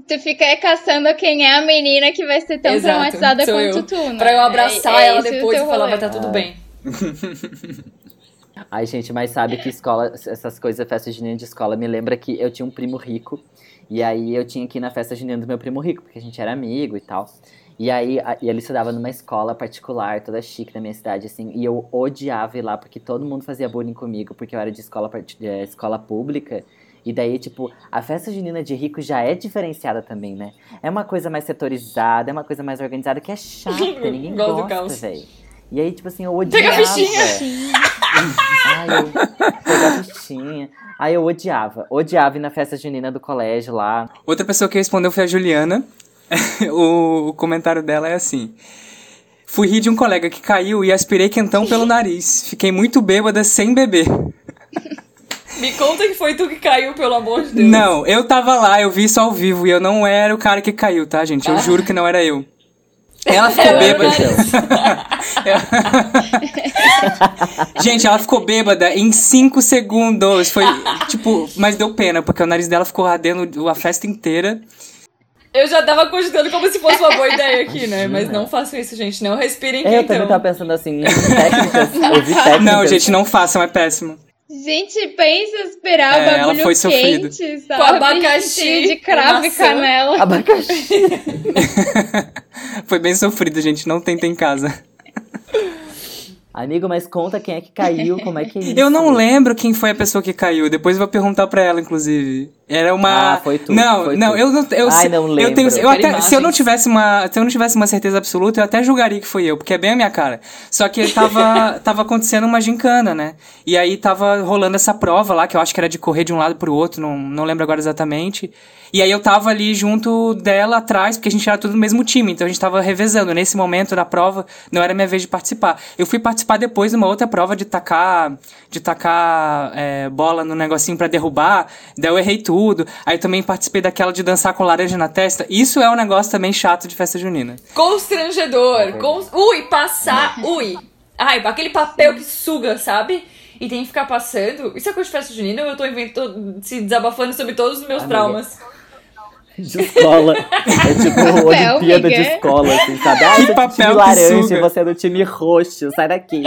Tu fica aí caçando quem é a menina que vai ser tão Exato, traumatizada quanto eu. tu, né? Pra eu abraçar É- é ela depois e falar, vai tá tudo Ah. bem. Ai, gente, mas sabe que escola, essas coisas, festa junina de escola, me lembra que eu tinha um primo rico. E aí eu tinha que ir na festa junina do meu primo rico, porque a gente era amigo e tal. E aí a- e ele estudava numa escola particular, toda chique na minha cidade, assim. E eu odiava ir lá, porque todo mundo fazia bullying comigo, porque eu era de escola, de eh, escola pública. E daí, tipo, a festa junina de rico já é diferenciada também, né? É uma coisa mais setorizada, é uma coisa mais organizada, que é chata, ninguém gosta, velho. E aí, tipo assim, eu Pega odiava. a fichinha. Ai, eu pegava fichinha. Aí eu odiava. Odiava ir na festa junina do colégio lá. Outra pessoa que respondeu foi a Juliana. o, o comentário dela é assim. Fui rir de um colega que caiu e aspirei quentão pelo nariz. Fiquei muito bêbada sem beber. Me conta que foi tu que caiu, pelo amor de Deus. Não, eu tava lá, eu vi isso ao vivo e eu não era o cara que caiu, tá, gente? Eu Ah. juro que não era eu. Ela ficou Eu o bêbada. Gente, ela ficou bêbada em 5 segundos. Foi, tipo, mas deu pena, porque o nariz dela ficou ardendo a festa inteira. Eu já tava cogitando como se fosse uma boa ideia aqui, né? Mas não façam isso, gente. Não respirem É, eu quentão. também tava pensando assim, técnicas, ouvir técnicas. Não, gente, não façam, é péssimo. Gente, pensa esperar É, o ela bagulho foi sofrido. quente, sabe? Com abacaxi, de cravo e canela. Abacaxi. Foi bem sofrido, gente. Não tentem em casa. Amigo, mas conta quem é que caiu, como é que é isso? Eu não lembro quem foi a pessoa que caiu. Depois eu vou perguntar pra ela, inclusive. Era uma. Ah, foi tu, Não, foi não, tu. eu não. Eu, Ai, não Eu lembro. tenho, eu até, se eu não tivesse uma, se eu não tivesse uma certeza absoluta, eu até julgaria que fui eu, porque é bem a minha cara. Só que tava, tava acontecendo uma gincana, né? E aí tava rolando essa prova lá, que eu acho que era de correr de um lado pro outro, não, não lembro agora exatamente. E aí eu tava ali junto dela atrás, porque a gente era tudo do mesmo time, então a gente tava revezando. Nesse momento da prova, não era minha vez de participar. Eu fui participar depois de uma outra prova de tacar, de tacar é, bola no negocinho pra derrubar, daí eu errei tudo. Tudo. Aí também participei daquela de dançar com laranja na testa. Isso é um negócio também chato de festa junina. Constrangedor. Cons... Ui, passar. Ui. Ai, aquele papel que suga, sabe? E tem que ficar passando. Isso é coisa de festa junina ou eu tô inventando, se desabafando sobre todos os meus Amiga. traumas? De escola. É tipo Olimpíada de amiga. escola, assim, sabe? Ah, Que papel time que laranja suga. e você é do time roxo. Sai daqui.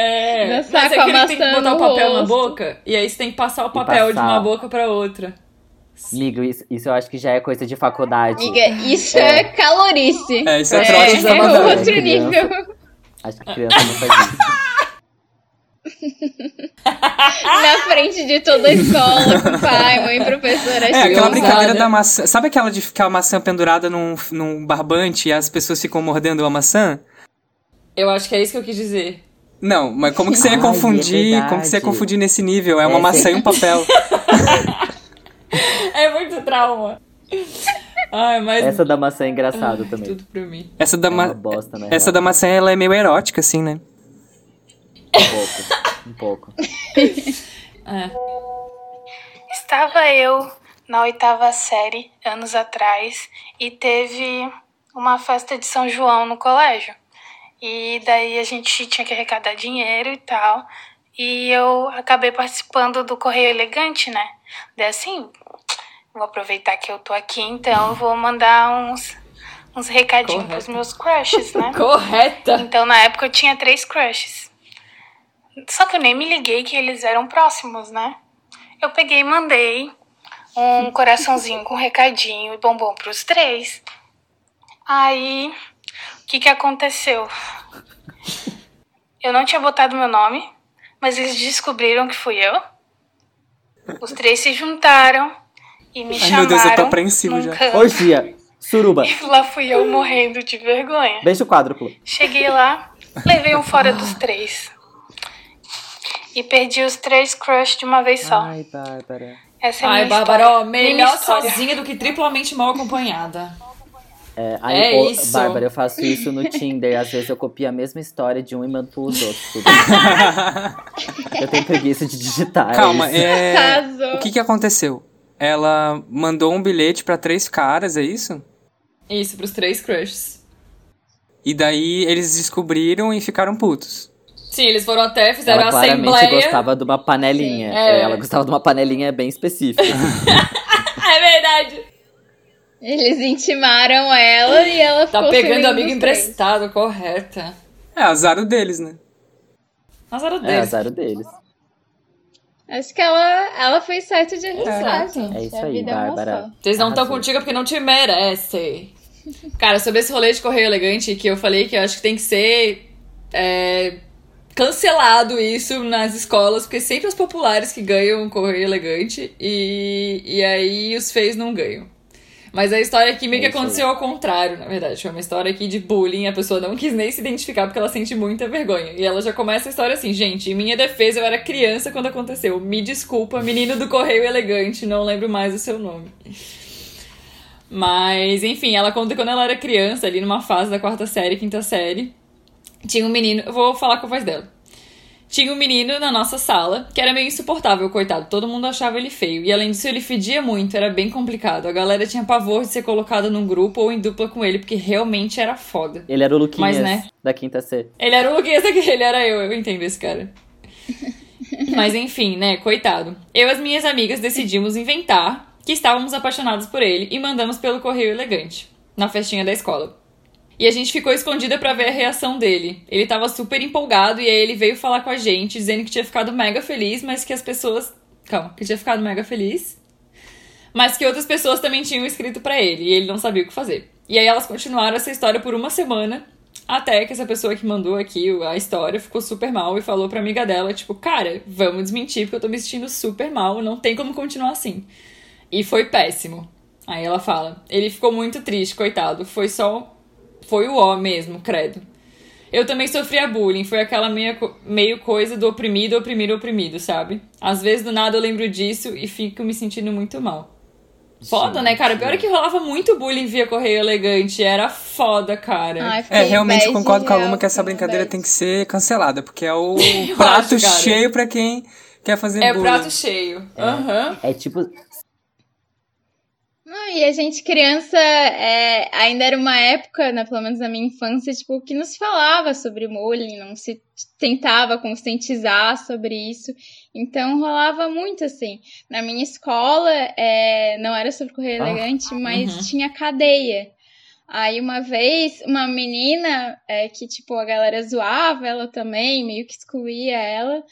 É. Dançar Mas é que ele tem que botar o papel na rosto. boca e aí você tem que passar o papel de passar. uma boca pra outra. Amigo, isso, isso eu acho que já é coisa de faculdade. Amiga, isso é, calorice. É, isso é, É, trote isso de é É outro criança. nível. Acho que criança não faz isso. Na frente de toda a escola, com pai, mãe, professora. É, aquela Ousada. brincadeira da maçã. Sabe aquela de ficar a maçã pendurada num, num barbante e as pessoas ficam mordendo a maçã? Eu acho que é isso que eu quis dizer. Não, mas como que você ia Ai, é confundir? como que você ia confundir nesse nível? É uma É, maçã sim. e um papel. É muito trauma. Ai, mas. Essa da maçã é engraçado também. Tudo pra mim. Essa da, É ma... bosta, né? Essa da maçã, ela é meio erótica, assim, né? Um pouco. Um pouco. É. Estava eu na oitava série, anos atrás, e teve uma festa de São João no colégio. E daí a gente tinha que arrecadar dinheiro e tal. E eu acabei participando do Correio Elegante, né? Daí assim, vou aproveitar que eu tô aqui, então eu vou mandar uns, uns recadinhos Correto. pros meus crushes, né? Correta. Então, na época, eu tinha três crushes. Só que eu nem me liguei que eles eram próximos, né? Eu peguei e mandei um coraçãozinho com recadinho e bombom pros três. Aí, que que aconteceu? Eu não tinha botado meu nome, mas eles descobriram que fui eu. Os três se juntaram e me Ai, chamaram meu Deus, eu tô apreensivo já. canto. Orgia. Suruba. E lá fui eu morrendo de vergonha. Beijo quádruplo. Cheguei lá, levei um fora dos três. E perdi os três crush de uma vez só. Ai, Bárbara. Essa é a Ai, minha Bárbara, ó, melhor sozinha do que triplamente mal acompanhada. É, aí, É ô, isso. Bárbara, eu faço isso no Tinder. Às vezes eu copio a mesma história de um e mando pros outros. eu tenho preguiça de digitar. Calma, é é... O que que aconteceu? Ela mandou um bilhete pra três caras, é isso? Isso, pros três crushes. E daí eles descobriram e ficaram putos. Sim, eles foram até, fizeram Ela a claramente assembleia. gostava de uma panelinha. Sim, é. É, Ela gostava de uma panelinha bem específica. É verdade. Eles intimaram ela e ela Tá ficou pegando ciúme amigo emprestado, correta. É, azar deles, né? Azar é, deles. azar o deles. Acho que ela, ela fez certo de arriscar, gente. É isso aí, vida Bárbara. Vocês não estão contigo porque não te merecem. Cara, sobre esse rolê de correio elegante, que eu falei que eu acho que tem que ser é, cancelado isso nas escolas, porque sempre os populares que ganham o correio elegante e, e aí os feios não ganham. Mas a história aqui meio É que aí. aconteceu ao contrário, na verdade. Foi uma história aqui de bullying, a pessoa não quis nem se identificar porque ela sente muita vergonha. E ela já começa a história assim, gente, em minha defesa eu era criança quando aconteceu. Me desculpa, menino do correio elegante, não lembro mais o seu nome. Mas, enfim, ela conta que quando ela era criança, ali numa fase da quarta série, quinta série, tinha um menino. Eu vou falar com a voz dela. Tinha um menino na nossa sala que era meio insuportável, coitado. Todo mundo achava ele feio. E além disso, ele fedia muito, era bem complicado. A galera tinha pavor de ser colocada num grupo ou em dupla com ele, porque realmente era foda. Ele era o Luquinhas Mas, né? da quinta C. Ele era o Luquinhas aqui, ele era eu, eu entendo esse cara. Mas enfim, né, coitado. Eu e as minhas amigas decidimos inventar que estávamos apaixonados por ele e mandamos pelo correio elegante, na festinha da escola. E a gente ficou escondida pra ver a reação dele. Ele tava super empolgado e aí ele veio falar com a gente, dizendo que tinha ficado mega feliz, mas que as pessoas. Calma, que tinha ficado mega feliz. Mas que outras pessoas também tinham escrito pra ele e ele não sabia o que fazer. E aí elas continuaram essa história por uma semana, até que essa pessoa que mandou aqui a história ficou super mal e falou pra amiga dela, tipo, cara, vamos desmentir porque eu tô me sentindo super mal, não tem como continuar assim. E foi péssimo. Aí ela fala, ele ficou muito triste, coitado, foi só foi o ó mesmo, credo. Eu também sofria bullying, foi aquela meia, meio coisa do oprimido, oprimido, oprimido, sabe? Às vezes do nada eu lembro disso e fico me sentindo muito mal. Foda, né, cara? Pior é que rolava muito bullying via correio elegante. Era foda, cara. Ai, É, realmente concordo com a Luma que essa brincadeira bad. tem que ser cancelada, porque é o prato acho, cheio pra quem quer fazer É bullying. prato cheio. Aham. É tipo. Não, e a gente, criança, é, ainda era uma época, né, pelo menos na minha infância, tipo, que não se falava sobre bullying, não se tentava conscientizar sobre isso. Então rolava muito assim. Na minha escola, é, não era sobre correr Ah, elegante, mas uhum. tinha cadeia. Aí uma vez, uma menina é, que, tipo, a galera zoava ela também, meio que excluía ela.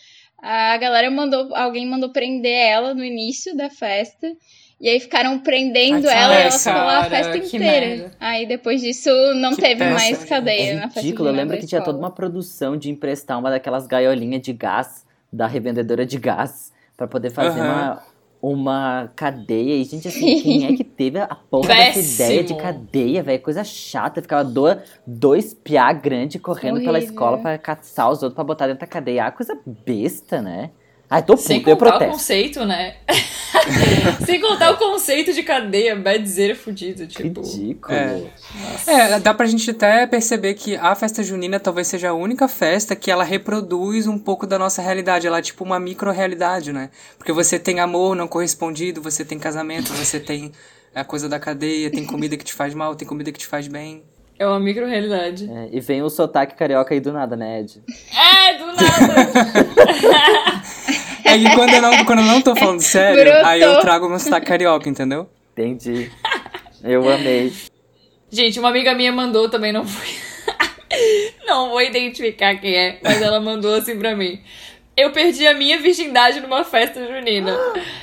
A galera mandou, alguém mandou prender ela no início da festa. E aí ficaram prendendo Ai, ela e ela péssimo. ficou lá a festa inteira. merda. Aí depois disso não Que teve péssimo, mais cadeia É na festa ridículo. Eu lembro que tinha toda uma produção de emprestar uma daquelas gaiolinhas de gás da revendedora de gás pra poder fazer Aham. uma, uma cadeia. E, gente, assim, quem é que teve a porra dessa ideia de Péssimo. cadeia, velho? Coisa chata. Ficava do, dois piá grande correndo pela Horrível. escola pra caçar os outros pra botar dentro da cadeia. Ah, coisa besta, né? Ai, tô Sem puto, eu contar o protesto. conceito, né? Sem contar o conceito de cadeia, badzeira fudido, tipo. Ridículo. É. É, dá pra gente até perceber que a festa junina talvez seja a única festa que ela reproduz um pouco da nossa realidade. Ela é tipo uma micro-realidade, né? Porque você tem amor não correspondido, você tem casamento, você tem a coisa da cadeia, tem comida que te faz mal, tem comida que te faz bem. É uma micro-realidade. É, e vem o sotaque carioca aí do nada, né, Ed? É, do nada! É que quando eu não, quando eu não tô falando sério, Brotou. aí eu trago meu sotaque carioca, entendeu? Entendi. Eu amei. Gente, uma amiga minha mandou também, não vou. não vou identificar quem é, mas ela mandou assim pra mim. Eu perdi a minha virgindade numa festa junina.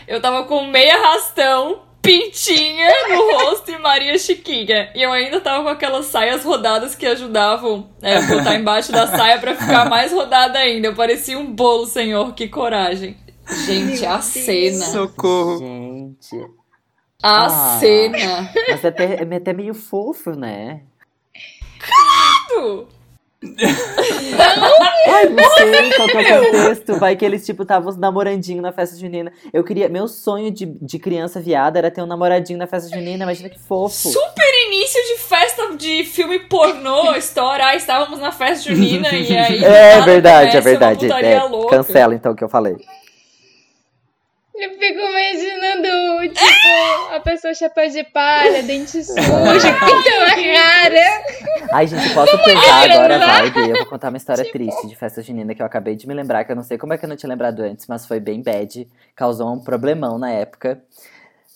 Eu tava com meia rastão, pintinha no rosto e Maria Chiquinha. E eu ainda tava com aquelas saias rodadas que ajudavam é, botar embaixo da saia pra ficar mais rodada ainda. Eu parecia um bolo, senhor, que coragem. Gente, a cena. Socorro. Gente. A Ah. cena. Mas é até, é até meio fofo, né? Ai, não sei qual que é o contexto. Vai que eles, tipo, estavam namorandinho na festa junina. Eu queria. Meu sonho de, de criança viada era ter um namoradinho na festa junina. Imagina que fofo. Super início de festa de filme pornô, história. Ah, estávamos na festa junina e aí. É verdade, começa, é verdade. É, cancela então o que eu falei. Eu fico imaginando, tipo, a pessoa chapéu de palha, dente sujo, pintando a cara. Ai, gente, posso pesar agora a vibe? Eu vou contar uma história triste de festa junina que eu acabei de me lembrar, que eu não sei como é que eu não tinha lembrado antes, mas foi bem bad. Causou um problemão na época.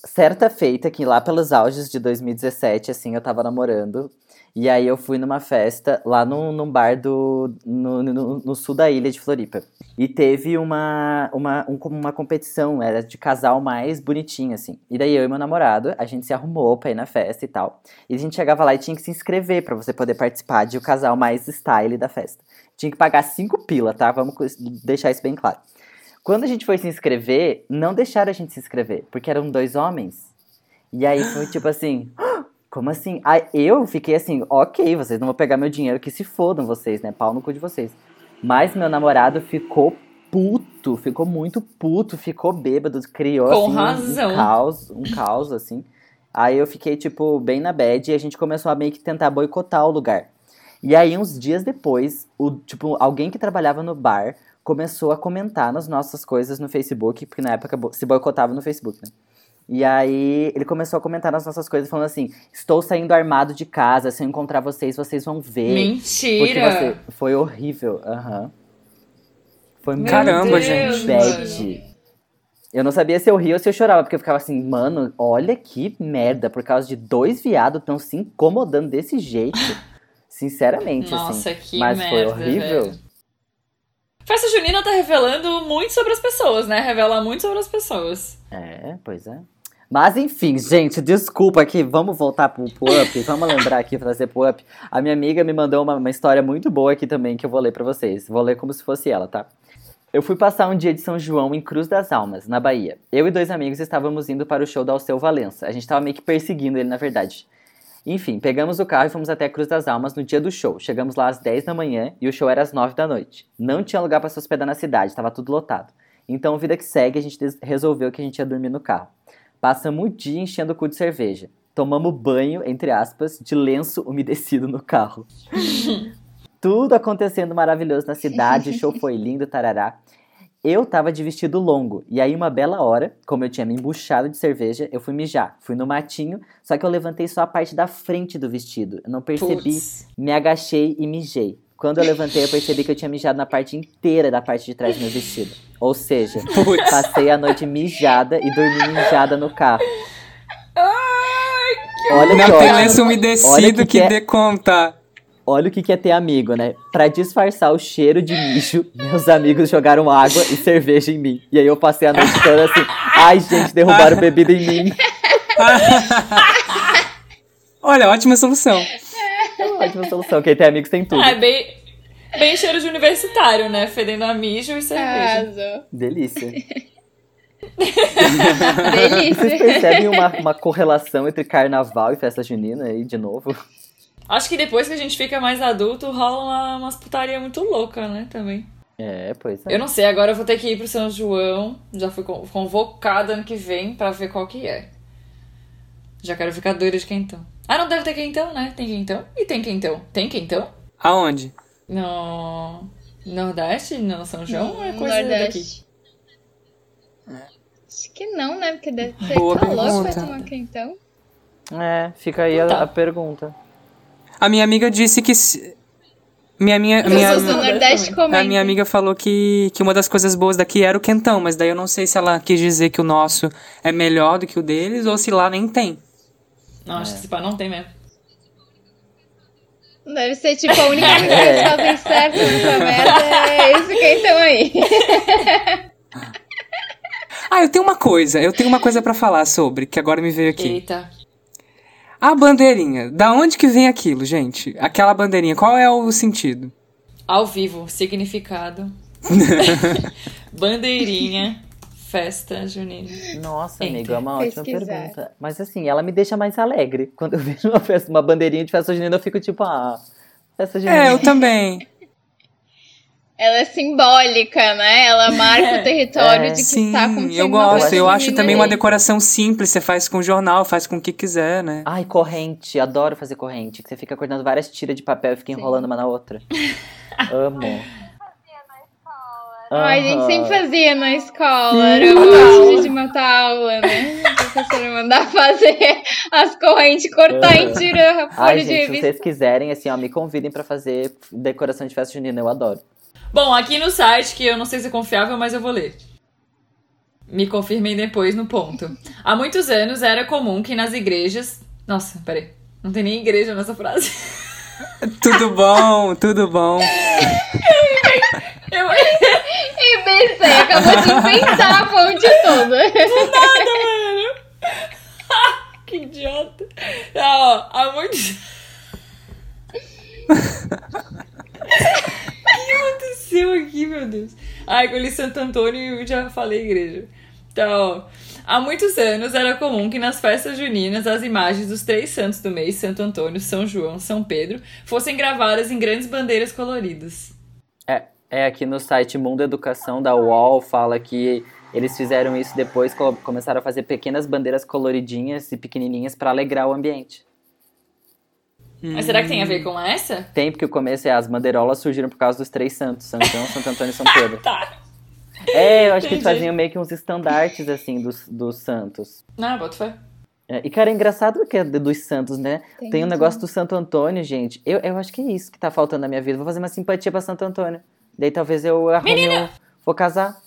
Certa feita que lá pelos auges de 2017, assim, eu tava namorando. E aí eu fui numa festa lá num, num bar do, no, no, no sul da ilha de Floripa. E teve uma, uma, um- uma competição, era de casal mais bonitinho, assim. E daí eu e meu namorado, a gente se arrumou pra ir na festa e tal. E a gente chegava lá e tinha que se inscrever pra você poder participar de o casal mais style da festa. Tinha que pagar cinco pila, tá? Vamos deixar isso bem claro. Quando a gente foi se inscrever, não deixaram a gente se inscrever, porque eram dois homens. E aí foi tipo assim, como assim? Aí eu fiquei assim, ok, vocês não vão pegar meu dinheiro, que se fodam vocês, né? Pau no cu de vocês. Mas meu namorado ficou puto, ficou muito puto, ficou bêbado, criou Com assim, um- razão. um caos, um caos, assim. Aí eu fiquei, tipo, bem na bad e a gente começou a meio que tentar boicotar o lugar. E aí, uns dias depois, o, tipo, alguém que trabalhava no bar começou a comentar nas nossas coisas no Facebook, porque na época se boicotava no Facebook, né? E aí ele começou a comentar nas nossas coisas, falando assim: Estou saindo armado de casa, se eu encontrar vocês, vocês vão ver. Porque Mentira! você... Foi horrível. Aham. Foi muito Caramba, Deus, gente. bad. Eu não sabia se eu ria ou se eu chorava, porque eu ficava assim, mano, olha que merda, por causa de dois viados tão se incomodando desse jeito. Sinceramente, Nossa, assim. que Mas merda, foi horrível. velho. Festa junina tá revelando muito sobre as pessoas, né? Revela muito sobre as pessoas. É, pois é. Mas enfim, gente, desculpa aqui, vamos voltar pro, pro Up, vamos lembrar aqui, trazer pro Up. A minha amiga me mandou uma, uma história muito boa aqui também, que eu vou ler pra vocês. Vou ler como se fosse ela, tá? Eu fui passar um dia de São João em Cruz das Almas, na Bahia. Eu e dois amigos estávamos indo para o show do Alceu Valença. A gente tava meio que perseguindo ele, na verdade. Enfim, pegamos o carro e fomos até Cruz das Almas no dia do show. Chegamos lá às 10 da manhã e o show era às 9 da noite. Não tinha lugar para se hospedar na cidade, estava tudo lotado. Então, vida que segue, a gente resolveu que a gente ia dormir no carro. Passamos o dia enchendo o cu de cerveja. Tomamos banho, entre aspas, de lenço umedecido no carro. Tudo acontecendo maravilhoso na cidade, o show foi lindo, tarará. Eu tava de vestido longo. E aí, uma bela hora, como eu tinha me embuchado de cerveja, eu fui mijar. Fui no matinho, só que eu levantei só a parte da frente do vestido. Eu não percebi, Putz. me agachei e mijei. Quando eu levantei, eu percebi que eu tinha mijado na parte inteira da parte de trás do meu vestido. Ou seja, Putz. passei a noite mijada e dormi mijada no carro. Ai, que Olha Não que tem lenço Olha umedecido que que, é- dê conta. Olha o que que é ter amigo, né? Pra disfarçar o cheiro de mijo, meus amigos jogaram água e cerveja em mim. E aí eu passei a noite toda assim, ai gente, derrubaram bebida em mim. Olha, ótima solução. Ótima solução, quem tem amigos tem tudo. Ah, é bem, bem cheiro de universitário, né? Fedendo a mijo e cerveja. Arrasou. Delícia. Delícia. Vocês percebem uma, uma correlação entre carnaval e festa junina aí, de novo? Acho que depois que a gente fica mais adulto, rola uma, umas putaria muito louca, né? Também. É, pois é. Eu não sei, agora eu vou ter que ir pro São João. Já fui con- convocada ano que vem pra ver qual que é. Já quero ficar doida de quentão. Ah, não deve ter quentão, né? Tem quentão? E tem quentão? Tem quentão? Aonde? No Nordeste? No São João? ou é coisa daqui? Nordeste. Acho que não, né? Porque deve ser Boa calor pra pergunta. tomar quentão. É, fica aí a, Tá. a pergunta. A minha amiga disse que. se- Minha, minha, As minha, pessoas do Nordeste a minha amiga falou que, que uma das coisas boas daqui era o quentão, mas daí eu não sei se ela quis dizer que o nosso é melhor do que o deles ou se lá nem tem. Não, acho que esse pá não tem mesmo. Deve ser tipo a única coisa que É. eles fazem certo nessa merda é esse quentão aí. Ah, eu tenho uma coisa, eu tenho uma coisa pra falar sobre, que agora me veio aqui. Eita. A bandeirinha, da onde que vem aquilo, gente? Aquela bandeirinha, qual é o sentido? Ao vivo, significado. Bandeirinha, festa junina. Nossa, amigo, é uma ótima Pesquisar. pergunta. Mas assim, ela me deixa mais alegre. Quando eu vejo uma, festa, uma bandeirinha de festa junina, eu fico tipo, ah, festa junina. É, eu também. Ela é simbólica, né? Ela marca o território É. de que Sim, está acontecendo eu gosto. Eu acho também uma decoração simples, você faz com jornal, faz com o que quiser, né? Ai, corrente, adoro fazer corrente. Que você fica cortando várias tiras de papel e fica enrolando uma na outra. Amo. Ai, a gente sempre fazia na escola. Era uma dia de matar a aula, né? A professora mandar fazer as correntes, cortar em tira a folha Ai, de gente, se revista. vocês quiserem, assim, ó, me convidem pra fazer decoração de festa junina, eu adoro. Bom, aqui no site, que eu não sei se é confiável, mas eu vou ler. Me confirmem depois no ponto. Há muitos anos era comum que nas igrejas. Nossa, peraí. Não tem nem igreja nessa frase. Tudo bom, tudo bom. Eu... E pensei, acabou de inventar a fonte toda. que idiota. Tá, ó, há muitos. O que aconteceu aqui, meu Deus? Ai, eu li Santo Antônio e eu já falei igreja. Tá, ó. Há muitos anos era comum que nas festas juninas as imagens dos três santos do mês, Santo Antônio, São João, São Pedro, fossem gravadas em grandes bandeiras coloridas. É, aqui no site Mundo Educação da UOL fala que eles fizeram isso depois, co- começaram a fazer pequenas bandeiras coloridinhas e pequenininhas pra alegrar o ambiente. Mas será que tem a ver com essa? Tem, porque o começo é as bandeirolas surgiram por causa dos três santos, São João, Santo Antônio e São Pedro. Tá. É, eu acho que eles Entendi. faziam meio que uns estandartes, assim, dos, dos santos. Ah, bota fé. É, e, cara, é engraçado que é dos santos, né? Tem Tem um negócio do Santo Antônio, gente. Eu, eu acho que é isso que tá faltando na minha vida. Vou fazer uma simpatia pra Santo Antônio. Daí talvez eu arrume um... Vou casar.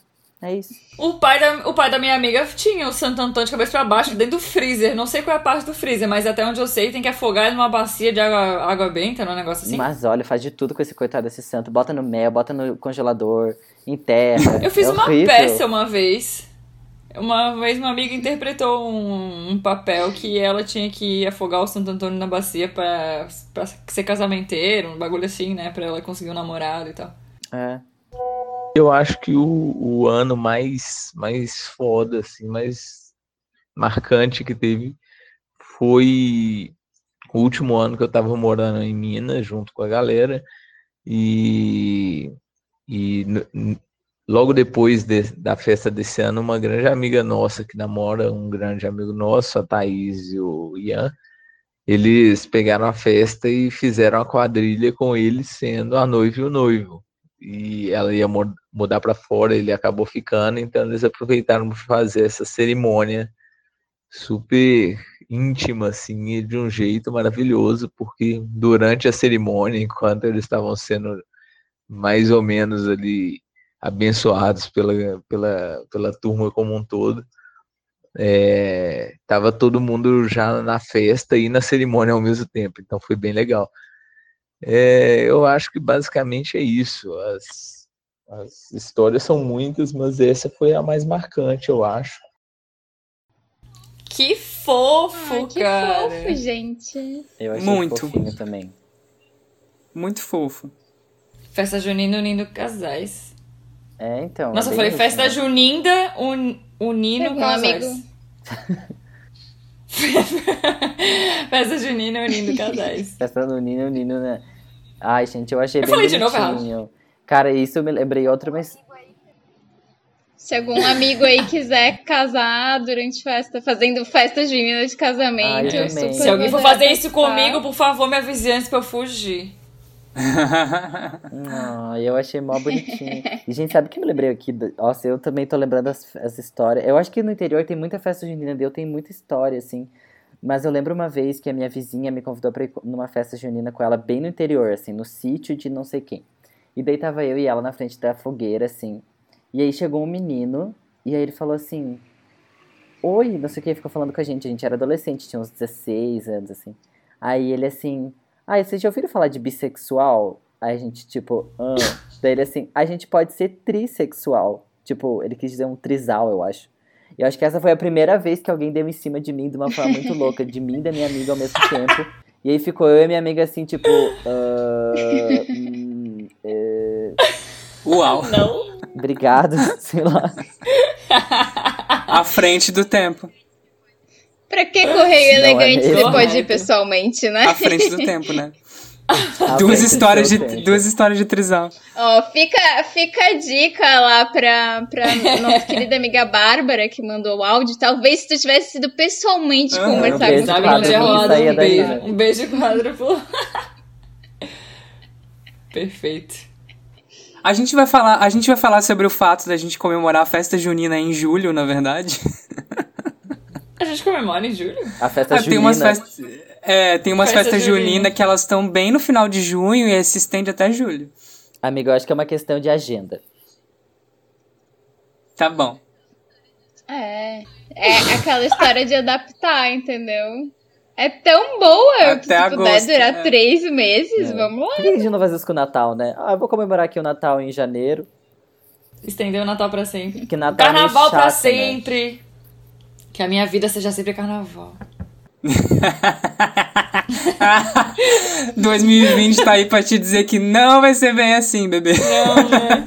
É isso. O pai, da, o pai da minha amiga tinha o Santo Antônio de cabeça pra baixo dentro do freezer. Não sei qual é a parte do freezer, mas até onde eu sei tem que afogar ele numa bacia de água, água benta, num negócio assim. Mas olha, faz de tudo com esse coitado desse santo. Bota no mel, bota no congelador, enterra. Eu fiz é uma horrível. peça uma vez. Uma vez uma amiga interpretou um, um papel que ela tinha que afogar o Santo Antônio na bacia pra, pra ser casamenteiro, um bagulho assim, né? Pra ela conseguir um namorado e tal. É. Eu acho que o, o ano mais, mais foda, assim, mais marcante que teve foi o último ano que eu tava morando em Minas junto com a galera e, e logo depois de- da festa desse ano, uma grande amiga nossa que namora um grande amigo nosso, a Thaís e o Ian, eles pegaram a festa e fizeram a quadrilha com eles sendo a noiva e o noivo. E ela ia mu- mudar para fora, ele acabou ficando, então eles aproveitaram para fazer essa cerimônia super íntima, assim, e de um jeito maravilhoso, porque durante a cerimônia, enquanto eles estavam sendo mais ou menos ali abençoados pela, pela, pela turma como um todo, é, tava todo mundo já na festa e na cerimônia ao mesmo tempo, então foi bem legal. É, eu acho que basicamente é isso. As, as histórias são muitas, mas essa foi a mais marcante, eu acho. Que fofo, Ai, que cara. fofo, gente. Eu achei Muito. fofinho também. Muito fofo. Festa junina unindo casais. É, então. Nossa, é eu bem falei isso, festa né? junina un, unindo um casais. amigo. festa junina unindo casais. Festa do Nino, o Nino, né? Ai, gente, eu achei Eu bem falei de novo bonitinho. Cara, isso eu me lembrei outro, mas Se algum amigo aí quiser casar durante festa, fazendo festa junina de casamento, Ai, eu super Se alguém for fazer isso comigo, por favor, me avise antes pra eu fugir. Não, eu achei mó bonitinho. E, gente, sabe o que eu me lembrei aqui? Nossa, eu também tô lembrando as, as histórias. Eu acho que no interior tem muita festa junina, eu tem muita história, assim. Mas eu lembro uma vez que a minha vizinha me convidou pra ir numa festa junina com ela bem no interior, assim, no sítio de não sei quem. E daí tava eu e ela na frente da fogueira, assim. E aí chegou um menino, e aí ele falou assim: Oi, não sei o que, ficou falando com a gente. A gente era adolescente, tinha uns 16 anos, assim. Aí ele assim: Ah, vocês já ouviram falar de bissexual? Aí a gente, tipo, ah. Daí ele assim: A gente pode ser trissexual. Tipo, ele quis dizer um trisal, eu acho. E eu acho que essa foi a primeira vez que alguém deu em cima de mim de uma forma muito louca, de mim e da minha amiga ao mesmo tempo. E aí ficou eu e minha amiga assim, tipo. ah, hum, é, Uau. Não? obrigado, sei lá. À frente do tempo. Pra que correio é elegante mesmo? depois de ir pessoalmente, né? À frente do tempo, né? Duas histórias, de, tempo. duas histórias de trisal. Ó, fica, fica a dica lá pra, pra nossa querida amiga Bárbara, que mandou o áudio. Talvez se tu tivesse sido pessoalmente Ah, conversar um com não rolado saía um beijo. Um beijo quádruplo. Perfeito. A gente vai falar, a gente vai falar sobre o fato da gente comemorar a festa junina em julho, na verdade. A gente comemora em julho? A festa Ah, junina. tem umas festas, é, tem umas Festa festas junina. juninas que elas estão bem no final de junho e se estende até julho. Amigo, eu acho que é uma questão de agenda. Tá bom. É, é aquela história de adaptar, entendeu? É tão boa que se Até puder agosto, durar é. três meses, É. vamos lá. Por que a gente não faz isso com o Natal, né? Ah, eu vou comemorar aqui o Natal em janeiro. Estender o Natal pra sempre. Que Natal é Carnaval pra chato, né? Que a minha vida seja sempre carnaval. 2020 tá aí pra te dizer que não vai ser bem assim, bebê. Não, né?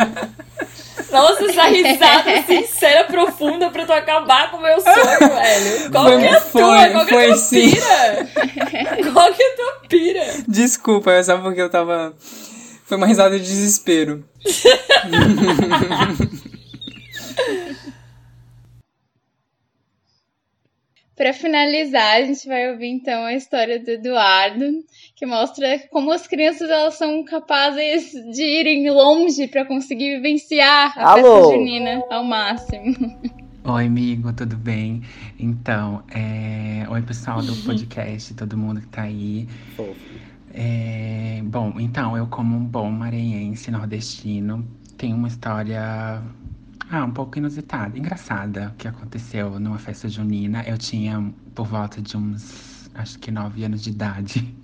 Nossa, essa risada sincera, profunda pra tu acabar com o meu sonho, velho. Qual Foi- que é a foi- tua? Qual que é a tua sim. pira? Qual que é a tua pira? Desculpa, é só porque eu tava. Foi uma risada de desespero. Pra finalizar, a gente vai ouvir então a história do Eduardo, que mostra como as crianças elas são capazes de irem longe pra conseguir vivenciar a Alô? festa junina ao máximo. Oi, amigo, tudo bem? Então, é... oi, pessoal do podcast, todo mundo que tá aí. É, Bom, então, eu como um bom maranhense nordestino, tenho uma história ah, um pouco inusitada, engraçada, que aconteceu numa festa junina. Eu tinha por volta de uns, acho que nove anos de idade.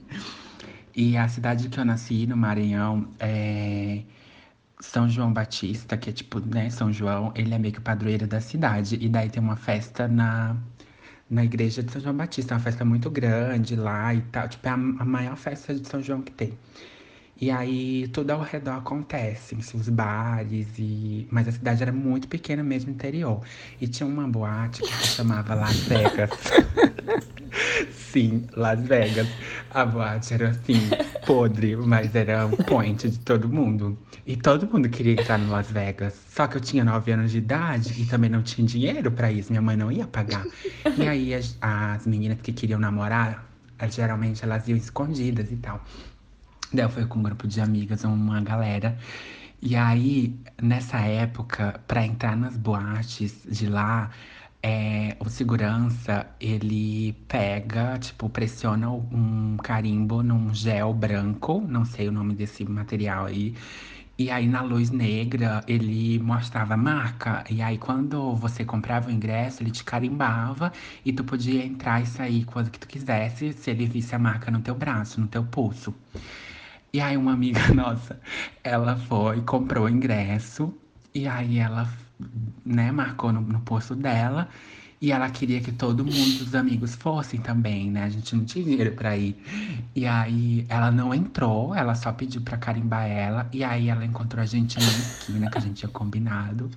E a cidade que eu nasci, no Maranhão, é São João Batista, que é tipo, né, São João, ele é meio que o padroeiro da cidade. E daí tem uma festa na, na igreja de São João Batista, uma festa muito grande lá e tal. Tipo, é a, a maior festa de São João que tem. E aí tudo ao redor acontece, assim, os bares e. Mas a cidade era muito pequena mesmo, interior. E tinha uma boate que se chamava Las Vegas. Sim, Las Vegas. A boate era assim, podre, mas era o point de todo mundo. E todo mundo queria entrar no Las Vegas. Só que eu tinha 9 anos de idade e também não tinha dinheiro pra isso. Minha mãe não ia pagar. E aí as, as meninas que queriam namorar, geralmente elas iam escondidas e tal. Daí eu fui com um grupo de amigas, uma galera. E aí, nessa época, pra entrar nas boates de lá, é, o segurança, ele pega, tipo, pressiona um carimbo num gel branco, não sei o nome desse material aí. E aí, na luz negra, ele mostrava a marca. E aí, quando você comprava o ingresso, ele te carimbava e tu podia entrar e sair quando que tu quisesse, se ele visse a marca no teu braço, no teu pulso. E aí, uma amiga nossa, ela foi, comprou o ingresso, e aí ela, né, marcou no, no posto dela. E ela queria que todo mundo, os amigos, fossem também, né? A gente não tinha dinheiro pra ir. E aí ela não entrou, ela só pediu pra carimbar ela. E aí ela encontrou a gente na esquina que a gente tinha combinado.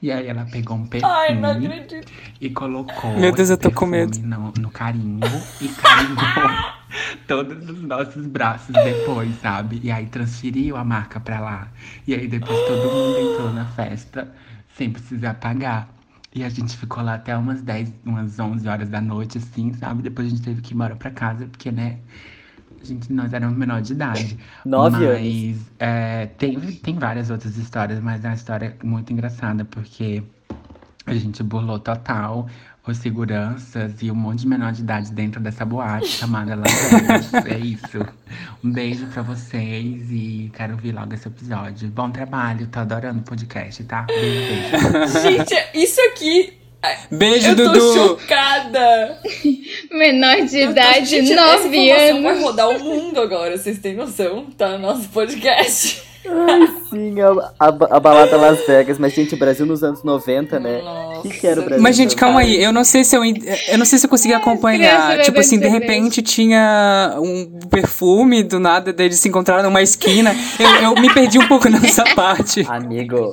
E aí ela pegou um perfume Ai, não acredito. e colocou Meu Deus, eu tô com perfume No, no carimbo e carimbou todos os nossos braços depois, sabe? E aí transferiu a marca pra lá. E aí depois todo mundo entrou na festa sem precisar pagar. E a gente ficou lá até umas 10, umas 11 horas da noite, assim, sabe? Depois a gente teve que ir embora pra casa, porque, né? A gente, nós éramos menor de idade. Nove mas, anos. é, tem, tem várias outras histórias, mas é uma história muito engraçada, porque a gente burlou total os seguranças e um monte de menor de idade dentro dessa boate chamada Las Vegas. é isso. Um beijo pra vocês e quero ouvir logo esse episódio. Bom trabalho, tô adorando o podcast, tá? Beijo, beijo. Gente, isso aqui. Beijo, eu tô Dudu! chocada. Menor de Eu tô- idade, essa nove informação vai anos. rodar o mundo agora, vocês têm noção? Tá no nosso podcast. Sim, a, a, a balada Las Vegas, mas, gente, o Brasil nos anos 90, né? O que, que era o Brasil? Mas, gente, calma aí. Eu não sei se eu, eu não sei se eu consegui criança acompanhar. vai Tipo assim, de repente tinha um perfume do nada, daí eles se encontraram numa esquina. Eu, eu me perdi um pouco nessa parte. Amigo,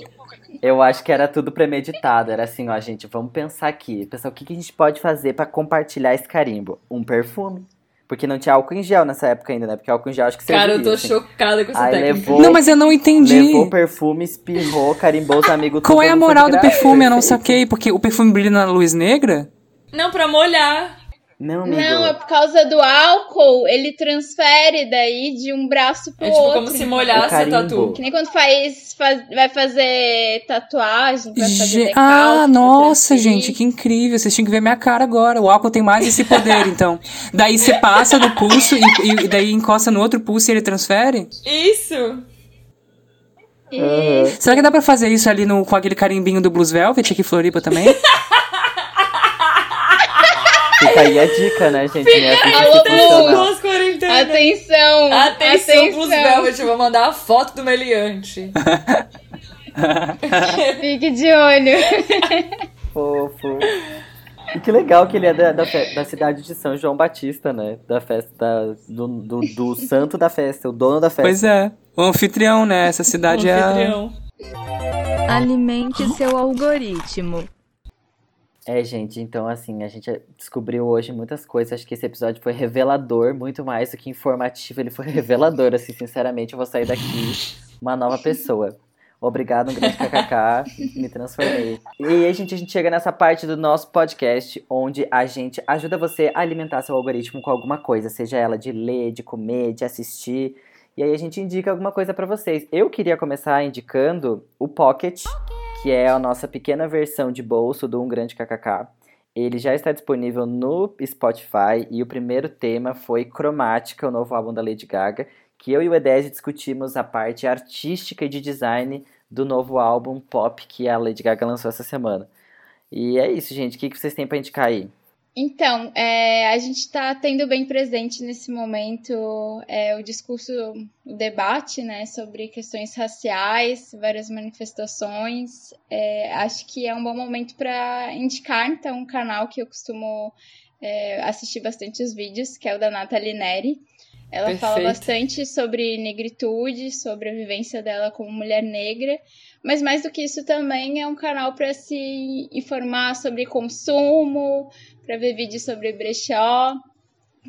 eu acho que era tudo premeditado. Era assim, ó, gente, vamos pensar aqui. Pensar o que, que a gente pode fazer pra compartilhar esse carimbo? Um perfume. Porque não tinha álcool em gel nessa época ainda, né? Porque álcool em gel acho que Cara, eu tô assim. chocada com essa Aí técnica. levou, Não, mas eu não entendi. levou o perfume, espirrou, carimbou os amigos. Qual é a moral do perfume? Eu não saquei, porque o perfume brilha na luz negra? Não, pra molhar. Não, amigo. Não, é por causa do álcool, ele transfere daí de um braço pro É tipo outro. como se O molhasse carimbo. tatu. Que nem quando faz, faz- vai fazer tatuagem, vai fazer Ge- decalque, ah, nossa, transferir. gente, que incrível. Vocês tinham que ver minha cara agora. O álcool tem mais esse poder, então. Daí você passa no pulso e, e daí encosta no outro pulso e ele transfere? Isso. Aham. Será que dá pra fazer isso ali no, com aquele carimbinho do Blues Velvet aqui em Floripa também? Fica aí a dica, né, gente? É assim que Alô, quarentenas. Atenção! Atenção, Plus Velvet, vou mandar a foto do meliante. Fique de olho. Fofo. E que legal que ele é da, da, da cidade de São João Batista, né? Da festa, da- do, do, do santo da festa, o dono da festa. pois é. O anfitrião, né? Essa cidade é. a- Anfitrião. Alimente seu algoritmo. É, gente, então assim, a gente descobriu hoje muitas coisas. Acho que esse episódio foi revelador, muito mais do que informativo. Ele foi revelador, assim, sinceramente. Eu vou sair daqui uma nova pessoa. Obrigado, um grande kkk, me transformei. E aí, gente, a gente chega nessa parte do nosso podcast, onde a gente ajuda você a alimentar seu algoritmo com alguma coisa, seja ela de ler, de comer, de assistir. E aí a gente indica alguma coisa pra vocês. Eu queria começar indicando o Pocket, que é a nossa pequena versão de bolso do Um Grande KKK. Ele já está disponível no Spotify e o primeiro tema foi Cromática, o novo álbum da Lady Gaga, que eu e o Edésio discutimos a parte artística e de design do novo álbum pop que a Lady Gaga lançou essa semana. E é isso, gente. O que vocês têm pra indicar aí? Então, é, a gente está tendo bem presente nesse momento é, o discurso, o debate né, sobre questões raciais, várias manifestações. É, acho que é um bom momento para indicar, então, um canal que eu costumo é, assistir bastante os vídeos, que é o da Nathalie Neri. Ela fala Perfeito. bastante sobre negritude, sobre a vivência dela como mulher negra, mas mais do que isso também é um canal para se informar sobre consumo, para ver vídeos sobre brechó,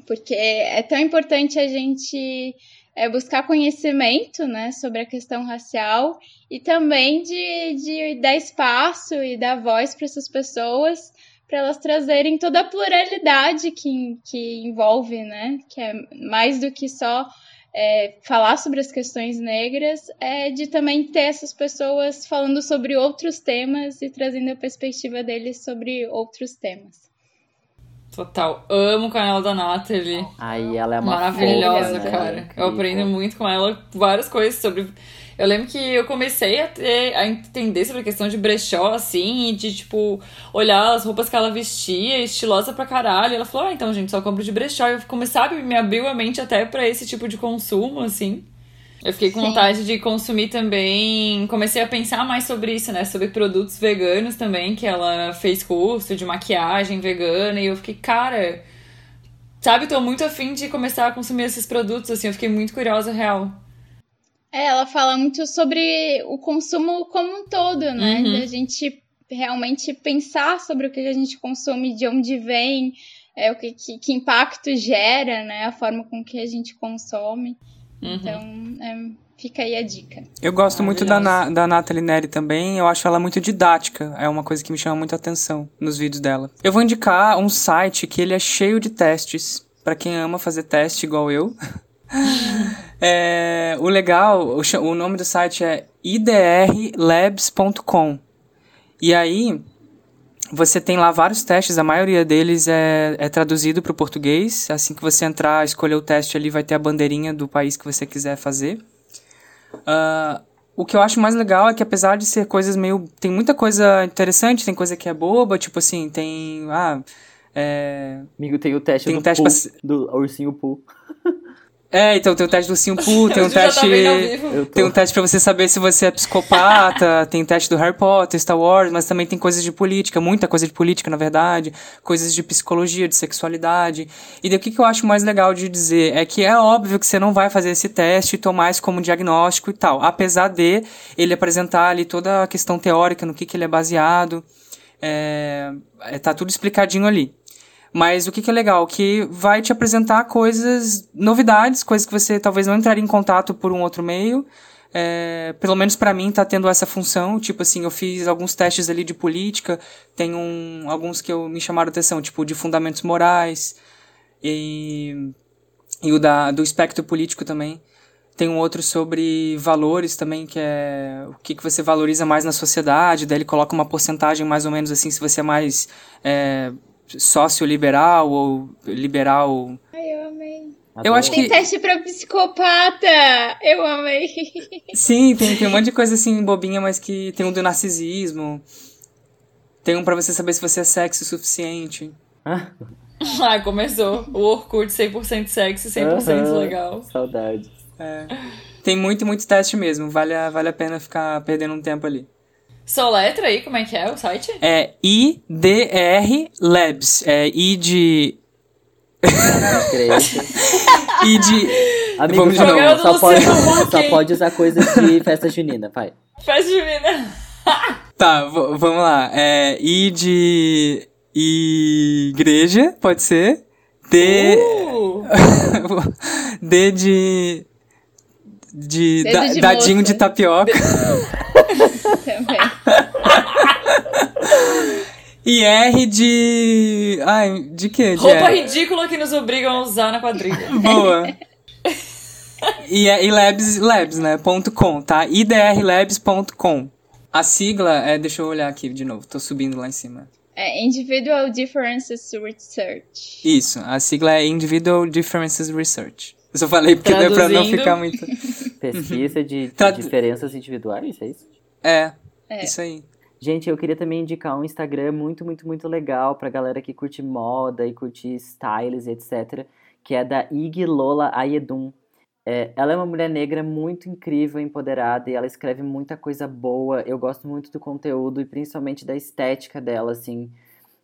porque é tão importante a gente é, buscar conhecimento né, sobre a questão racial e também de, de dar espaço e dar voz para essas pessoas, para elas trazerem toda a pluralidade que, que envolve, né? Que é mais do que só é, falar sobre as questões negras, é de também ter essas pessoas falando sobre outros temas e trazendo a perspectiva deles sobre outros temas. Total. Amo o canal da Nathalie. Aí ela é uma Maravilhosa, fofa, né? cara. Eu aprendo muito com ela várias coisas sobre. Eu lembro que eu comecei a, ter, a entender sobre a questão de brechó, assim, e de, tipo, olhar as roupas que ela vestia, estilosa pra caralho. Ela falou, ah, então, gente, só compro de brechó. E eu comecei, sabe, me abriu a mente até pra esse tipo de consumo, assim. Eu fiquei com Sim. vontade de consumir também. Comecei a pensar mais sobre isso, né? Sobre produtos veganos também, que ela fez curso de maquiagem vegana. E eu fiquei, cara. Sabe, tô muito afim de começar a consumir esses produtos, assim. Eu fiquei muito curiosa, real. É, ela fala muito sobre o consumo como um todo, né? Uhum. Da gente realmente pensar sobre o que a gente consome, de onde vem, é, o que, que, que impacto gera, né? A forma com que a gente consome. Uhum. Então, é, fica aí a dica. Eu gosto muito da, Na- da Nathalie Neri também, eu acho ela muito didática, é uma coisa que me chama muito a atenção nos vídeos dela. Eu vou indicar um site que ele é cheio de testes, pra quem ama fazer teste igual eu. É, o legal, o, o nome do site é idrlabs.com. E aí, você tem lá vários testes, a maioria deles é, é traduzido para o português. Assim que você entrar, escolher o teste ali, vai ter a bandeirinha do país que você quiser fazer. Ah, o que eu acho mais legal é que apesar de ser coisas meio... Tem muita coisa interessante, tem coisa que é boba, tipo assim, tem... Ah, é... Amigo, tem o teste Tem do, um teste pra- do ursinho Poo. É, então tem o teste do Simpu, tem um tá teste. tô. Tem um teste pra você saber se você é psicopata, tem teste do Harry Potter, Star Wars, mas também tem coisas de política, muita coisa de política, na verdade, coisas de psicologia, de sexualidade. E daí o que, que eu acho mais legal de dizer é que é óbvio que você não vai fazer esse teste e tomar isso como diagnóstico e tal. Apesar de ele apresentar ali toda a questão teórica, no que, que ele é baseado. É, é, tá tudo explicadinho ali. Mas o que, que é legal? Que vai te apresentar coisas, novidades, coisas que você talvez não entraria em contato por um outro meio. É, pelo menos pra mim tá tendo essa função. Tipo assim, eu fiz alguns testes ali de política, tem um, alguns que eu, me chamaram atenção, tipo de fundamentos morais e, e o da, do espectro político também. Tem um outro sobre valores também, que é o que, que você valoriza mais na sociedade. Daí ele coloca uma porcentagem mais ou menos assim, se você é mais é, sócio-liberal ou liberal. Ai, eu amei. Eu acho Tem que. teste pra psicopata! Eu amei. Sim, tem, tem um monte de coisa assim bobinha, mas que tem um do narcisismo. Tem um pra você saber se você é sexy o suficiente. Ai, começou. O Orkut 100% sexy, 100% Aham, legal. Saudade. É. Tem muito, muito teste mesmo. Vale a, vale a pena ficar perdendo um tempo ali. Soletra aí, como é que é o site? É IDR Labs. É I de. I de. Amigo, Vamos de só, novo. só, pode, só pode usar coisas de festa junina, vai. Festa junina. Tá, vamos lá. É I de. Igreja, pode ser. D. Uh, D de. De. Da- de dadinho moça. de tapioca. Também. E R de. Ai, de quê? De roupa R? ridícula que nos obrigam a usar na quadrilha. Boa. E, é- e labs, labs, né? Ponto .com, tá? idrlabs.com. A sigla é. Deixa eu olhar aqui de novo, tô subindo lá em cima. É Individual Differences Research. Isso, a sigla é Individual Differences Research. Eu só falei porque deu pra não ficar muito. Pesquisa de Tá- diferenças individuais, é isso? É, É. isso aí. Gente, eu queria também indicar um Instagram muito, muito, muito legal pra galera que curte moda e curte styles e etc. Que é da Ig Lola Ayedun. É, ela é uma mulher negra muito incrível, empoderada e ela escreve muita coisa boa. Eu gosto muito do conteúdo e principalmente da estética dela, assim.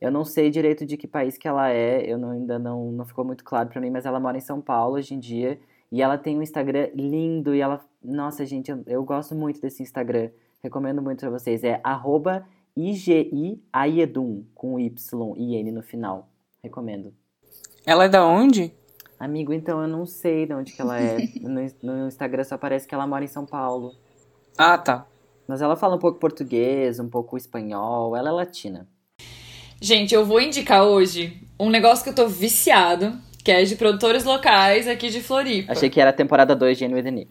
Eu não sei direito de que país que ela é, eu não- ainda não, não ficou muito claro pra mim, mas ela mora em São Paulo hoje em dia. E ela tem um Instagram lindo e ela. Nossa, gente, eu, eu gosto muito desse Instagram. Recomendo muito pra vocês. É arroba IGIAIEDUM, com Y e N no final. Recomendo. Ela é da onde? Amigo, então eu não sei de onde que ela é. No, no Instagram só parece que ela mora em São Paulo. Ah, tá. Mas ela fala um pouco português, um pouco espanhol. Ela é latina. Gente, eu vou indicar hoje um negócio que eu tô viciado, que é de produtores locais aqui de Floripa. Achei que era a temporada 2 de Anne with.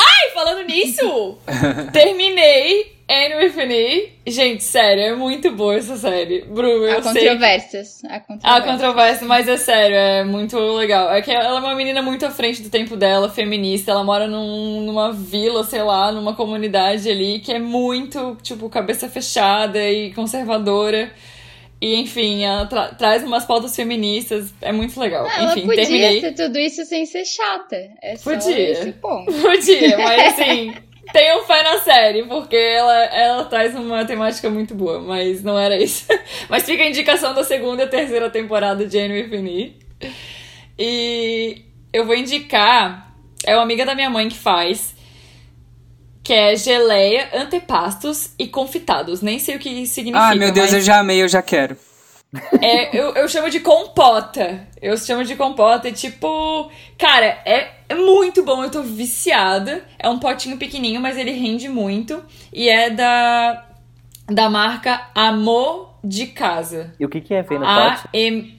Ai, falando nisso, terminei Anne with an E. Gente, sério, é muito boa essa série. Bruno, eu Há sei. controvérsias. Há Há controvérsias. controvérsia, mas é sério, é muito legal. É que ela é uma menina muito à frente do tempo dela, feminista. Ela mora num- numa vila, sei lá, numa comunidade ali que é muito, tipo, cabeça fechada e conservadora. E, enfim, ela tra- traz umas pautas feministas. É muito legal. Ela enfim, podia terminei. ser tudo isso sem ser chata. É só Podia. esse ponto. Podia, mas assim, tenham fé na série, porque ela, ela traz uma temática muito boa, mas não era isso. Mas fica a indicação da segunda e terceira temporada de Anne an E. Eu vou indicar, é uma amiga da minha mãe que faz, que é geleia, antepastos e confitados. Nem sei o que significa. Ah, meu Deus, eu já amei, eu já quero. É, eu, eu chamo de compota. Eu chamo de compota. E tipo, cara, é, é muito bom. Eu tô viciada. É um potinho pequenininho, mas ele rende muito. E é da, da marca Amor de Casa. E o que que é? Vem no A pote? M-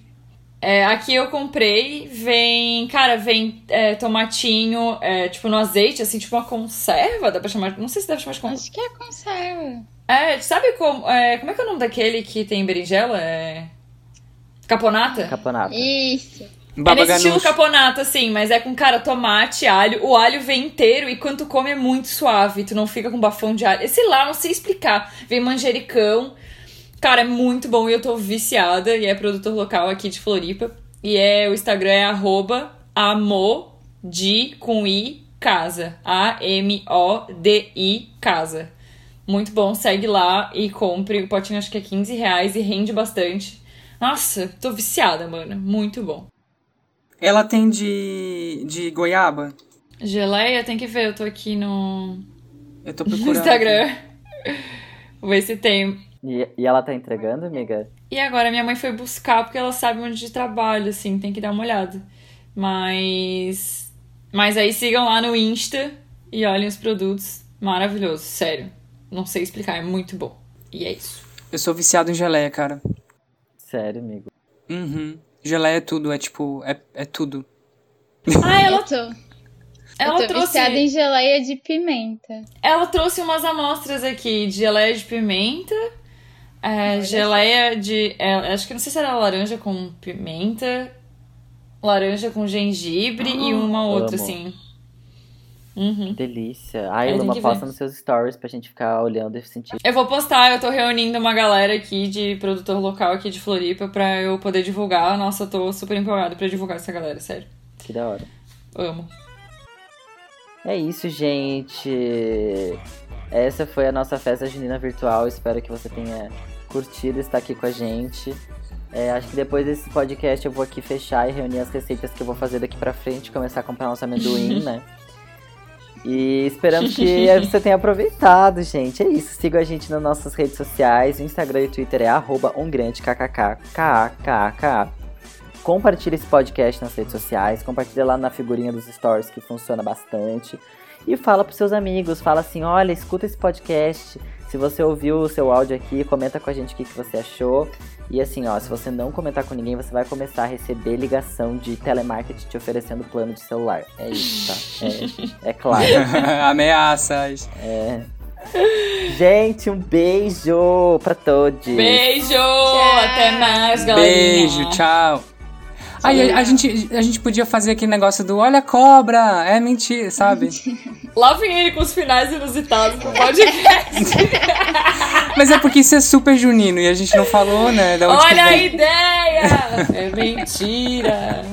é, aqui eu comprei, vem, cara, vem é, tomatinho, é, tipo no azeite, assim, tipo uma conserva, dá pra chamar, não sei se dá pra chamar de conserva. Acho que é conserva. É, sabe como, é, como é que é o nome daquele que tem berinjela? É... Caponata? Caponata. Isso. É nesse estilo caponata, assim, mas é com, cara, tomate, alho. O alho vem inteiro e quando tu come é muito suave, tu não fica com bafão de alho. Sei lá, não sei explicar. Vem manjericão. Cara, é muito bom e eu tô viciada. E é produtor local aqui de Floripa. E é, o Instagram é arroba amodi com i casa. A-M-O-D-I casa. Muito bom, segue lá e compre. O potinho acho que é 15 reais e rende bastante. Nossa, tô viciada, mano. Muito bom. Ela tem de, de goiaba? Geleia, tem que ver, eu tô aqui no, Eu tô no procurando. Instagram. Vou ver se tem. E, e ela tá entregando, amiga? E agora minha mãe foi buscar porque ela sabe onde de trabalho, assim, tem que dar uma olhada. Mas. Mas aí sigam lá no Insta e olhem os produtos. Maravilhoso, sério. Não sei explicar, é muito bom. E é isso. Eu sou viciado em geleia, cara. Sério, amigo. Uhum. Geleia é tudo, é tipo, é, é tudo. Ah, ela, ela eu tô trouxe. viciada em geleia de pimenta. Ela trouxe umas amostras aqui de geleia de pimenta, é, geleia de. é, acho que não sei se era laranja com pimenta, laranja com gengibre e uma outra, amo. assim. Uhum. Delícia. Ai, É, tem Luma, que posta ver. nos seus stories pra gente ficar olhando e sentir. Eu vou postar, eu tô reunindo uma galera aqui de produtor local aqui de Floripa pra eu poder divulgar. Nossa, eu tô super empolgada pra divulgar essa galera, sério. Que da hora. Amo. É isso, gente. Essa foi a nossa festa junina virtual. Espero que você tenha curtido estar aqui com a gente. É, acho que depois desse podcast eu vou aqui fechar e reunir as receitas que eu vou fazer daqui pra frente, começar a comprar nosso amendoim, né? E esperamos que você tenha aproveitado, gente. É isso. Siga a gente nas nossas redes sociais. O Instagram e o Twitter é arroba umgrandekkkkk. Compartilhe esse podcast nas redes sociais. Compartilha lá na figurinha dos stories que funciona bastante. E fala pros seus amigos. Fala assim, olha, escuta esse podcast. Se você ouviu o seu áudio aqui, comenta com a gente o que, que você achou. E assim, ó, se você não comentar com ninguém, você vai começar a receber ligação de telemarketing te oferecendo plano de celular. É isso, tá? É, é claro. Ameaças. É. Gente, um beijo pra todos. Beijo! Até mais, galerinha. Beijo, tchau. Aí a, a gente, a gente podia fazer aquele negócio do olha a cobra, é mentira, sabe? Lavem ele com os finais inusitados do podcast. Mas é porque isso é super junino e a gente não falou, né? Olha a vem. ideia! É mentira!